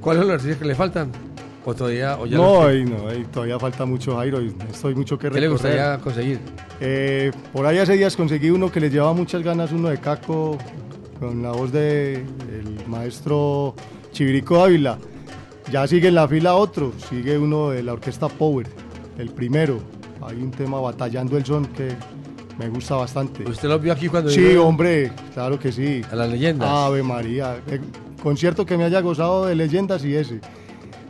cuáles son los artistas que le faltan. O todavía, o ya No, no, todavía falta mucho, Jairo, y estoy mucho que ¿Qué le recorrer. gustaría conseguir? Eh, por ahí hace días conseguí uno que le llevaba muchas ganas, uno de Caco, con la voz de el maestro Chivirico Ávila. Ya sigue en la fila otro, sigue uno de la orquesta Power, el primero. Hay un tema batallando el son que me gusta bastante. ¿Usted lo vio aquí cuando Sí, hombre, claro que sí. A las leyendas. Ave María. Eh, concierto que me haya gozado de leyendas y ese.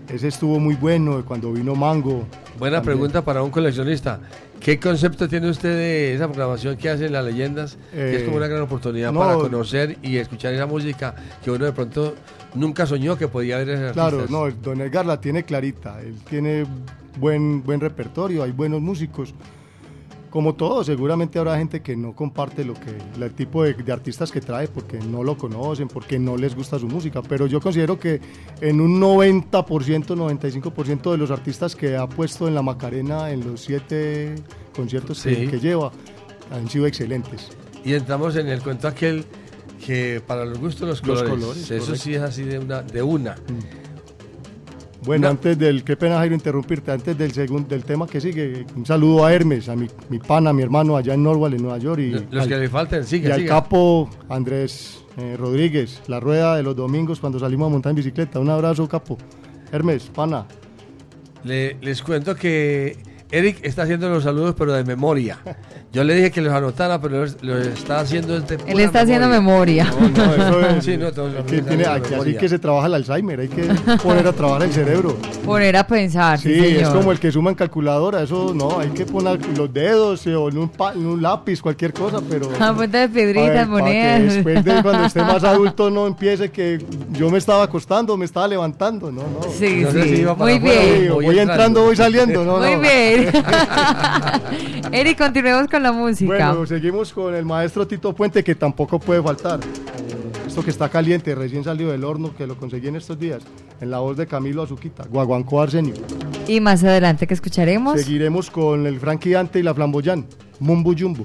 Ese estuvo muy bueno cuando vino Mango. Buena también. pregunta para un coleccionista. ¿Qué concepto tiene usted de esa programación que hacen las leyendas? que es Eh, como una gran oportunidad no. para conocer y escuchar esa música que uno de pronto nunca soñó que podía ver en Claro, no, don Edgar la tiene clarita. Él tiene buen, buen repertorio, hay buenos músicos. Como todo, seguramente habrá gente que no comparte lo que, el tipo de, de artistas que trae porque no lo conocen, porque no les gusta su música. Pero yo considero que en un 90%, 95% de los artistas que ha puesto en la Macarena en los siete conciertos que- que lleva han sido excelentes. Y entramos en el cuento aquel que para los gustos los Los colores. colores, Eso correcto. sí es así de una. De una. Bueno, No. antes del, qué pena Jairo interrumpirte, antes del segundo del tema que sigue, un saludo a Hermes, a mi, mi pana, mi hermano allá en Norwalk, en Nueva York. Y Los que le falten, siga, Y al capo Andrés eh, Rodríguez, la rueda de los domingos cuando salimos a montar en bicicleta. Un abrazo, capo. Hermes, pana. Le- les cuento que Eric está haciendo los saludos, pero de memoria. Yo le dije que los anotara, pero los está haciendo de Él está haciendo memoria. No, no, eso es. Sí, no, todos es los que están tiene- haciendo aquí así que se trabaja el Alzheimer, hay que poner a trabajar el cerebro. Poner a pensar. Sí, Sí, es como el que suma en calculadora, eso no, hay que poner los dedos eh, o en un, pa- en un lápiz, cualquier cosa, pero... A punta de piedritas, monedas. después de cuando esté más adulto no empiece que yo me estaba acostando, me estaba levantando, no, no. Sí, sí. si iba para Muy bien. voy, entrando, voy saliendo, no, Muy no. bien. Eric, continuemos con la música. Bueno, seguimos con el maestro Tito Puente, que tampoco puede faltar. Esto que está caliente, recién salido del horno, que lo conseguí en estos días, en la voz de Camilo Azuquita, Guaguancó Arsenio. Y más adelante que escucharemos. Seguiremos con el Frankie Dante y la Flamboyán, Mumbo Jumbo.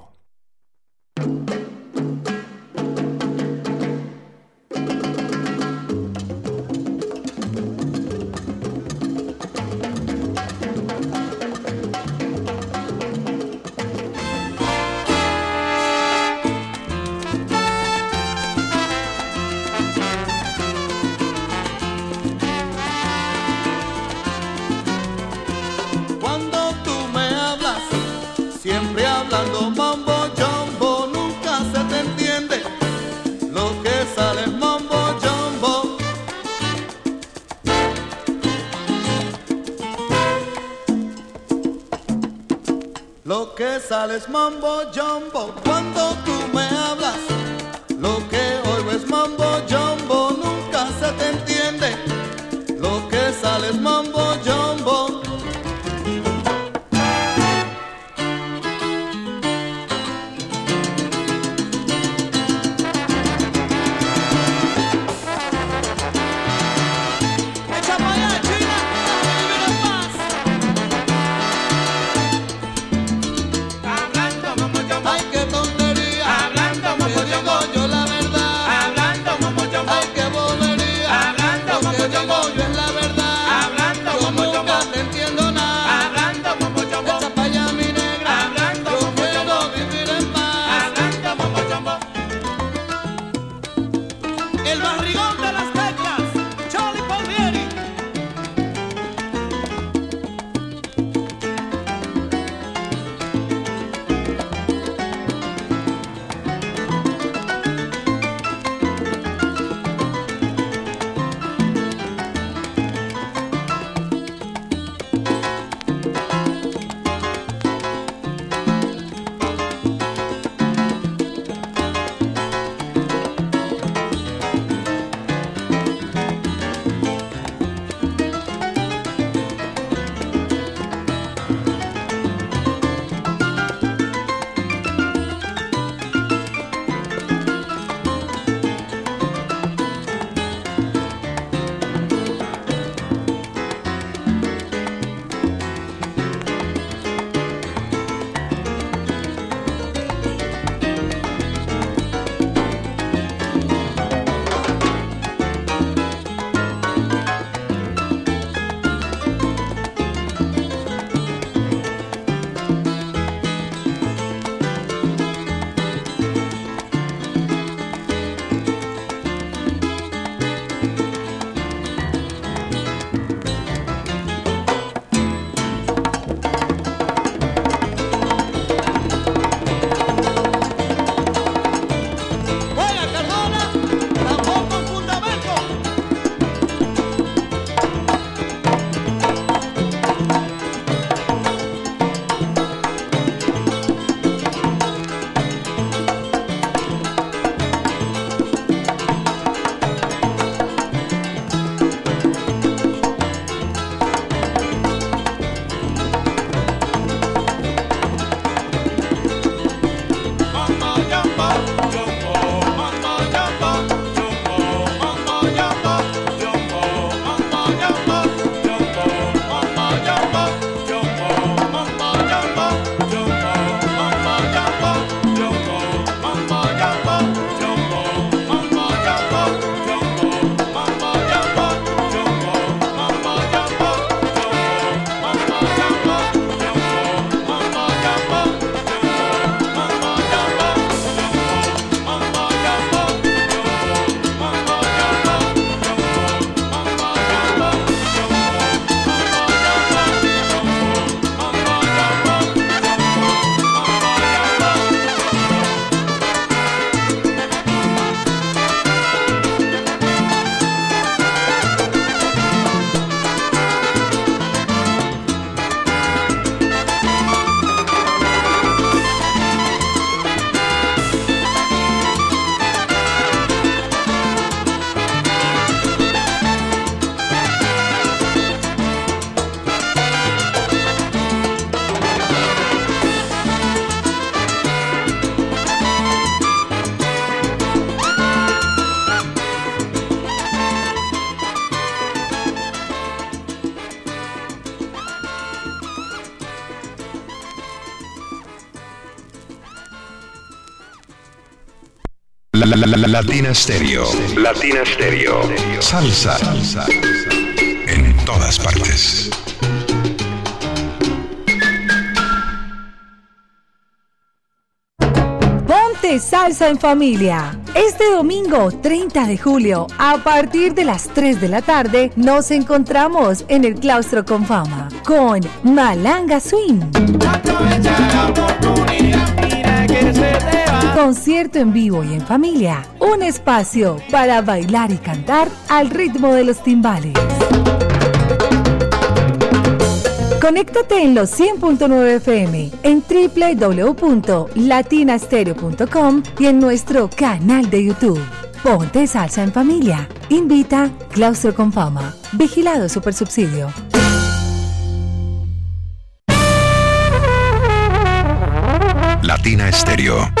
all this mumbo jumbo. La, la, la, la, Latina Stereo. Latina Stereo. Salsa. Salsa. En todas partes. Ponte salsa en familia. Este domingo 30 de julio, a partir de las 3 de la tarde, nos encontramos en el Claustro con Fama con Malanga Swing. Concierto en vivo y en familia. Un espacio para bailar y cantar al ritmo de los timbales. Conéctate en los 100.9 FM, en www.latinastereo.com y en nuestro canal de YouTube. Ponte salsa en familia. Invita Claustro con Fama. Vigilado Supersubsidio. Latina Stereo.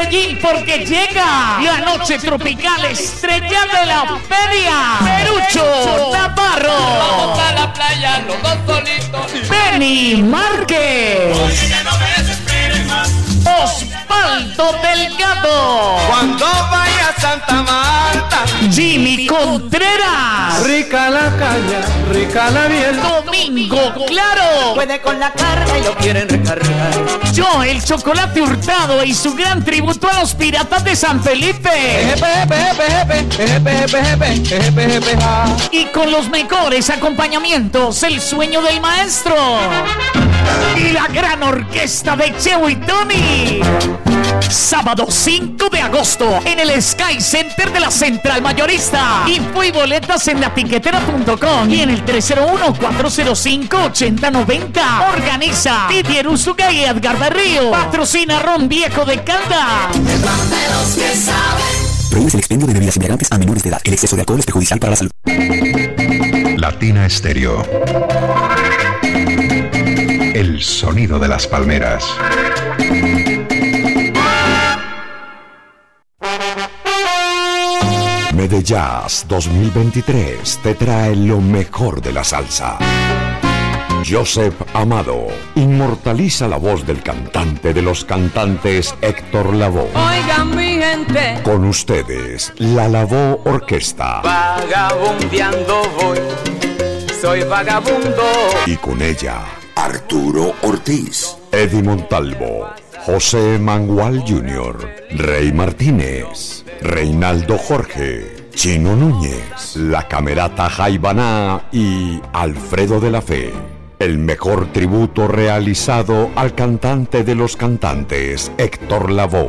Medellín porque llega la noche tropical estrella de la feria. Perucho Navarro. Vamos a la playa, los dos solitos. Benny Márquez. Osvaldo Delgado. Cuando vaya a Santa Marta. Jimmy Contreras. Rica la caña, rica la miel. Domingo Claro. Puede con la carga y lo quieren recargar. Yo, el chocolate hurtado y su gran tributo a los piratas de San Felipe. Y con los mejores acompañamientos, el sueño del maestro. Y la gran orquesta de Cheo y Tony. Sábado 5 de agosto en el Sky Center de la Central Mayorista. Info y boletas en latiquetera.com y en el 301-405-8090. Organiza Didier Usuga y Edgar Berrío. Patrocina Ron Viejo de Calda. Prohíbes el expendio de bebidas embriagantes a menores de edad. El exceso de alcohol es perjudicial para la salud. Latina Stereo. El sonido de las palmeras. Medellas 2023 te trae lo mejor de la salsa. Joseph Amado inmortaliza la voz del cantante de los cantantes Héctor Lavoe. Oigan mi gente, Con ustedes, la Lavoe Orquesta. vagabundeando voy. Soy vagabundo. Y con ella, Arturo Ortiz, Eddie Montalvo, José Mangual Jr., Rey Martínez, Reinaldo Jorge, Chino Núñez, la camerata Jaibaná y Alfredo de la Fe. El mejor tributo realizado al cantante de los cantantes, Héctor Lavoe.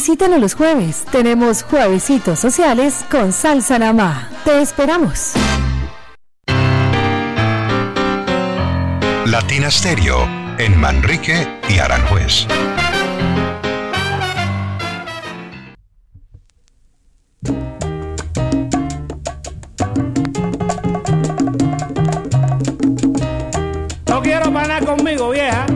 Visítanos los jueves. Tenemos juevesitos sociales con Salsa Namá. Te esperamos. Latina Stereo en Manrique y Aranjuez. No quiero parar conmigo, vieja.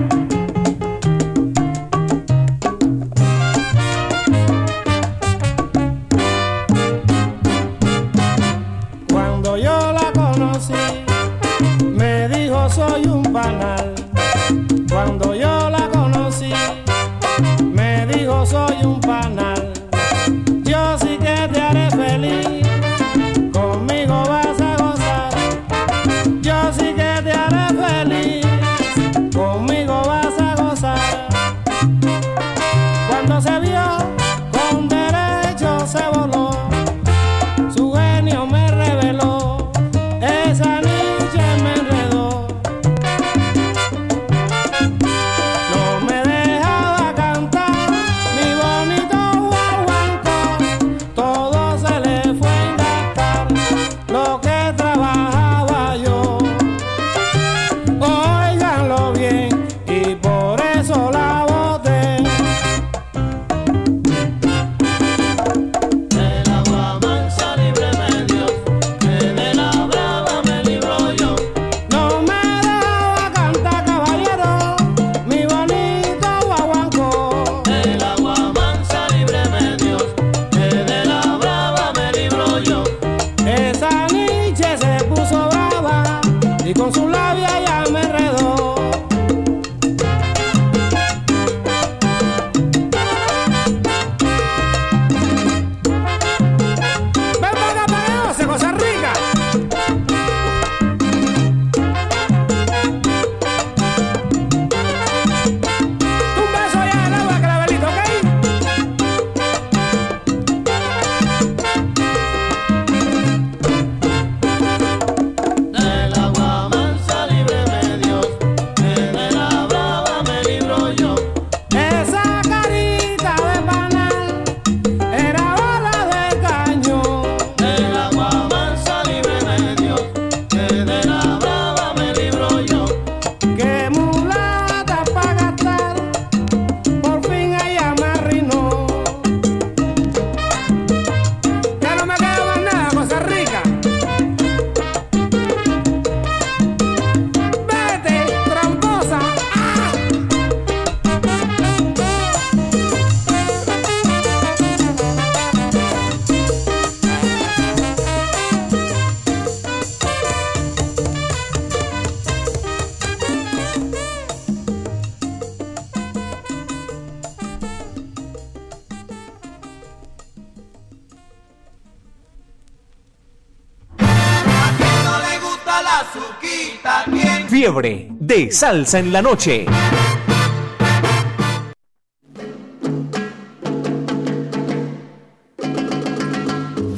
Fiebre de salsa en la noche.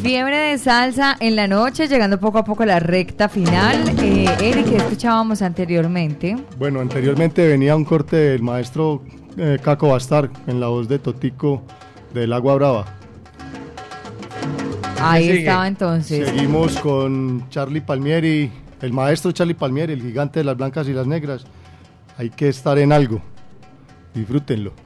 Fiebre de salsa en la noche, llegando poco a poco a la recta final. Eh, Eric, ¿qué escuchábamos anteriormente? Bueno, anteriormente venía un corte del maestro eh, Caco Bastar en la voz de Totico del Agua Brava. Ahí estaba entonces. Seguimos con Charlie Palmieri, el maestro Charlie Palmieri, el gigante de las blancas y las negras. Hay que estar en algo. Disfrútenlo.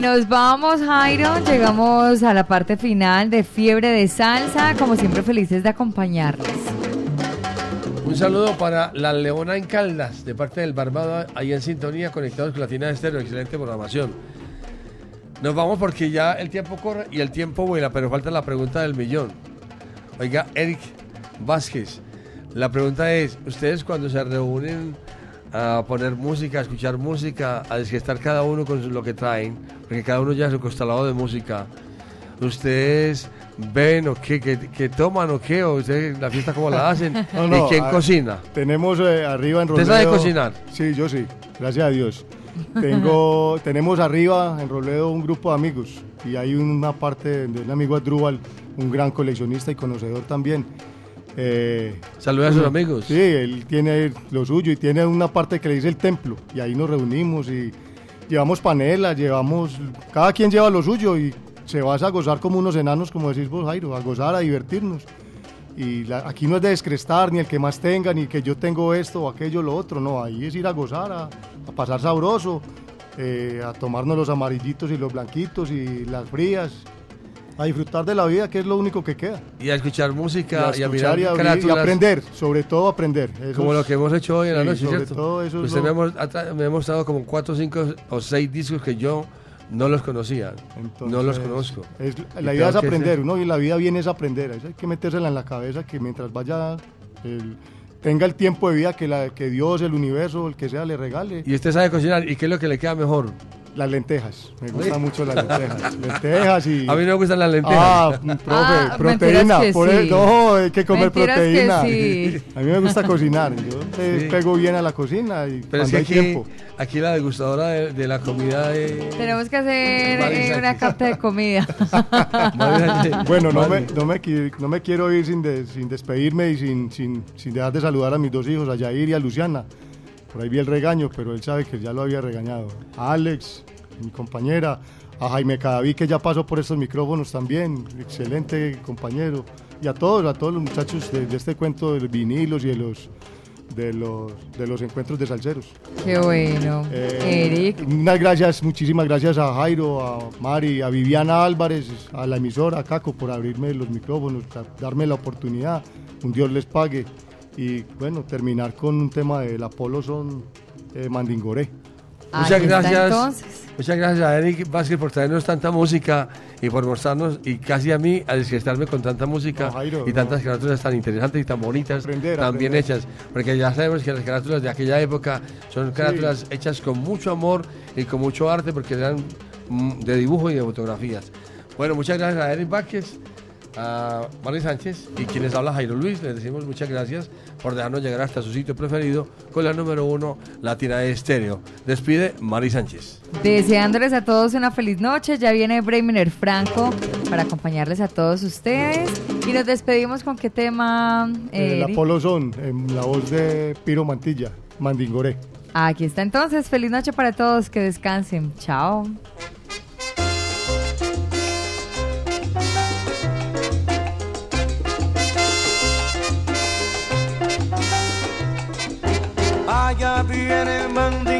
Nos vamos, Jairo. Llegamos a la parte final de Fiebre de Salsa. Como siempre, felices de acompañarles. Un saludo para la Leona en Caldas, de parte del Barbado, ahí en sintonía, conectados con Latina Estéreo. Excelente programación. Nos vamos porque ya el tiempo corre y el tiempo vuela, pero falta la pregunta del millón. Oiga, Eric Vázquez, la pregunta es, ¿ustedes cuando se reúnen a poner música, a escuchar música, a desgestar cada uno con lo que traen, porque cada uno ya su costalado de música, ¿ustedes ven o qué, qué, qué toman o qué? ¿O ustedes la fiesta cómo la hacen? No, no, ¿Y quién a- cocina? Tenemos eh, arriba en ¿Usted Robledo. sabe cocinar? Sí, yo sí, gracias a Dios. Tengo, tenemos arriba en Robledo un grupo de amigos y hay una parte de un amigo Adrúbal, un gran coleccionista y conocedor también. Eh, Saluda a sus amigos. Sí, él tiene lo suyo y tiene una parte que le dice el templo y ahí nos reunimos y llevamos panela, llevamos, cada quien lleva lo suyo y se va a gozar como unos enanos, como decís vos Jairo, a gozar, a divertirnos. Y la- aquí no es de descrestar ni el que más tenga, ni que yo tengo esto o aquello, lo otro, no, ahí es ir a gozar, a, a pasar sabroso, eh, a tomarnos los amarillitos y los blanquitos y las frías, a disfrutar de la vida, que es lo único que queda. Y a escuchar música y a, escuchar mirar y a, y carátulas. aprender, sobre todo aprender. Como lo que hemos hecho hoy en la noche, sobre ¿cierto? todo eso es Usted me, lo- ha me ha mostrado como cuatro, cinco o seis discos que yo no los conocía. no los conozco. es- Y la idea es aprender, ser- ¿no? Y la vida viene es aprender. Eso hay que metérsela en la cabeza que mientras vaya, el- tenga el tiempo de vida que, la, que Dios, el universo, el que sea, le regale. Y usted sabe cocinar. ¿Y qué es lo que le queda mejor? Las lentejas. Me gustan Sí. mucho las lentejas. lentejas y... A mí no me gustan las lentejas. Ah, profe, Ah, proteína. mentiras que por el- sí. no, hay que comer Mentiras que proteína. sí. A mí me gusta cocinar. Yo Sí. pego bien a la cocina y Pero cuando es que hay aquí, tiempo. aquí la degustadora de, de la comida de... Tenemos que hacer eh, una carta de comida. Bueno, no me, no me quiero ir sin, de- sin despedirme y sin, sin, sin dejar de saludar a mis dos hijos, a Yair y a Luciana. Por ahí vi el regaño, pero él sabe que ya lo había regañado. A Alex, mi compañera, a Jaime Cadaví, que ya pasó por estos micrófonos también, excelente compañero. Y a todos, a todos los muchachos de, de este cuento de los vinilos y de los, de los, de los encuentros de salseros. Qué bueno. Eh, Unas gracias, muchísimas gracias a Jairo, a Mari, a Viviana Álvarez, a la emisora, a Caco, por abrirme los micrófonos, darme la oportunidad. Un Dios les pague. Y bueno, terminar con un tema del Apolo son eh, Mandingoré. Muchas gracias. Muchas gracias a Eric Vázquez por traernos tanta música y por mostrarnos y casi a mí a desgestarme con tanta música No, Jairo, y tantas no. carátulas tan interesantes y tan bonitas, Aprender, tan bien hechas. Porque ya sabemos que las carátulas de aquella época son carátulas hechas con mucho amor y con mucho arte porque eran mm, de dibujo y de fotografías. Bueno, muchas gracias a Eric Vázquez, a Mari Sánchez y quienes habla Jairo Luis. Les decimos muchas gracias por dejarnos llegar hasta su sitio preferido con la número uno Latina de Estéreo. Despide Mari Sánchez. Deseándoles a todos una feliz noche. Ya viene Bremer Franco para acompañarles a todos ustedes. Y nos despedimos con qué tema, El Eric? Apolo son, en la voz de Piro Mantilla, Mandingoré. Aquí está entonces. Feliz noche para todos. Que descansen. Chao. Allá viene Mandingore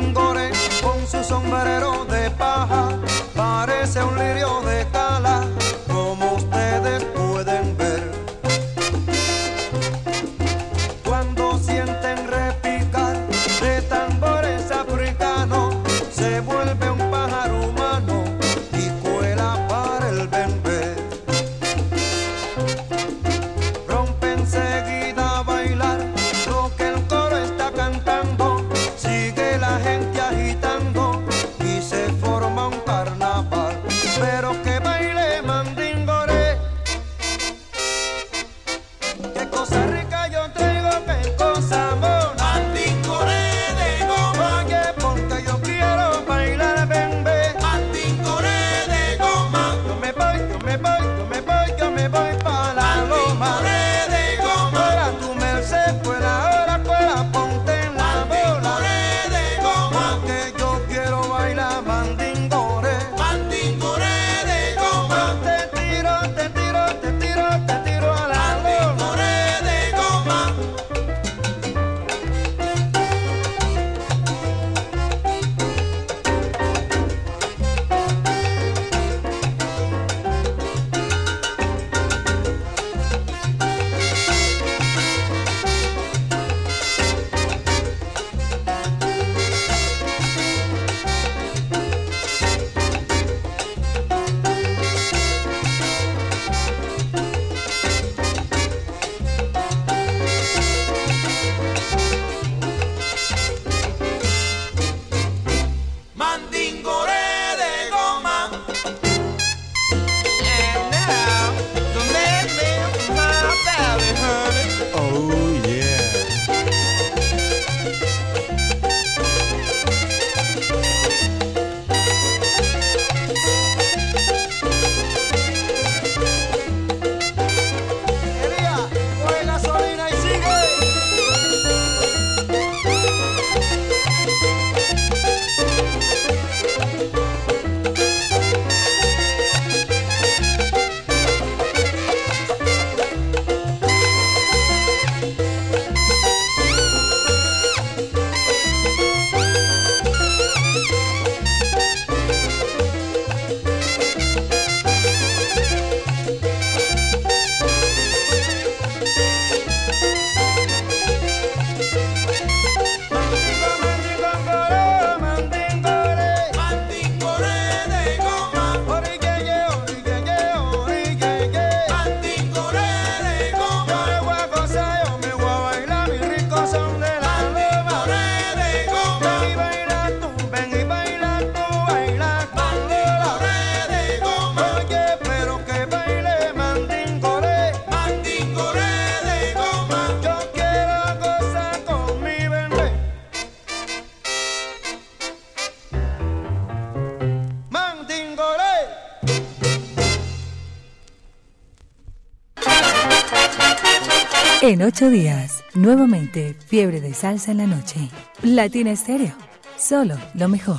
En ocho días, nuevamente, fiebre de salsa en la noche. Latina Estéreo, solo lo mejor.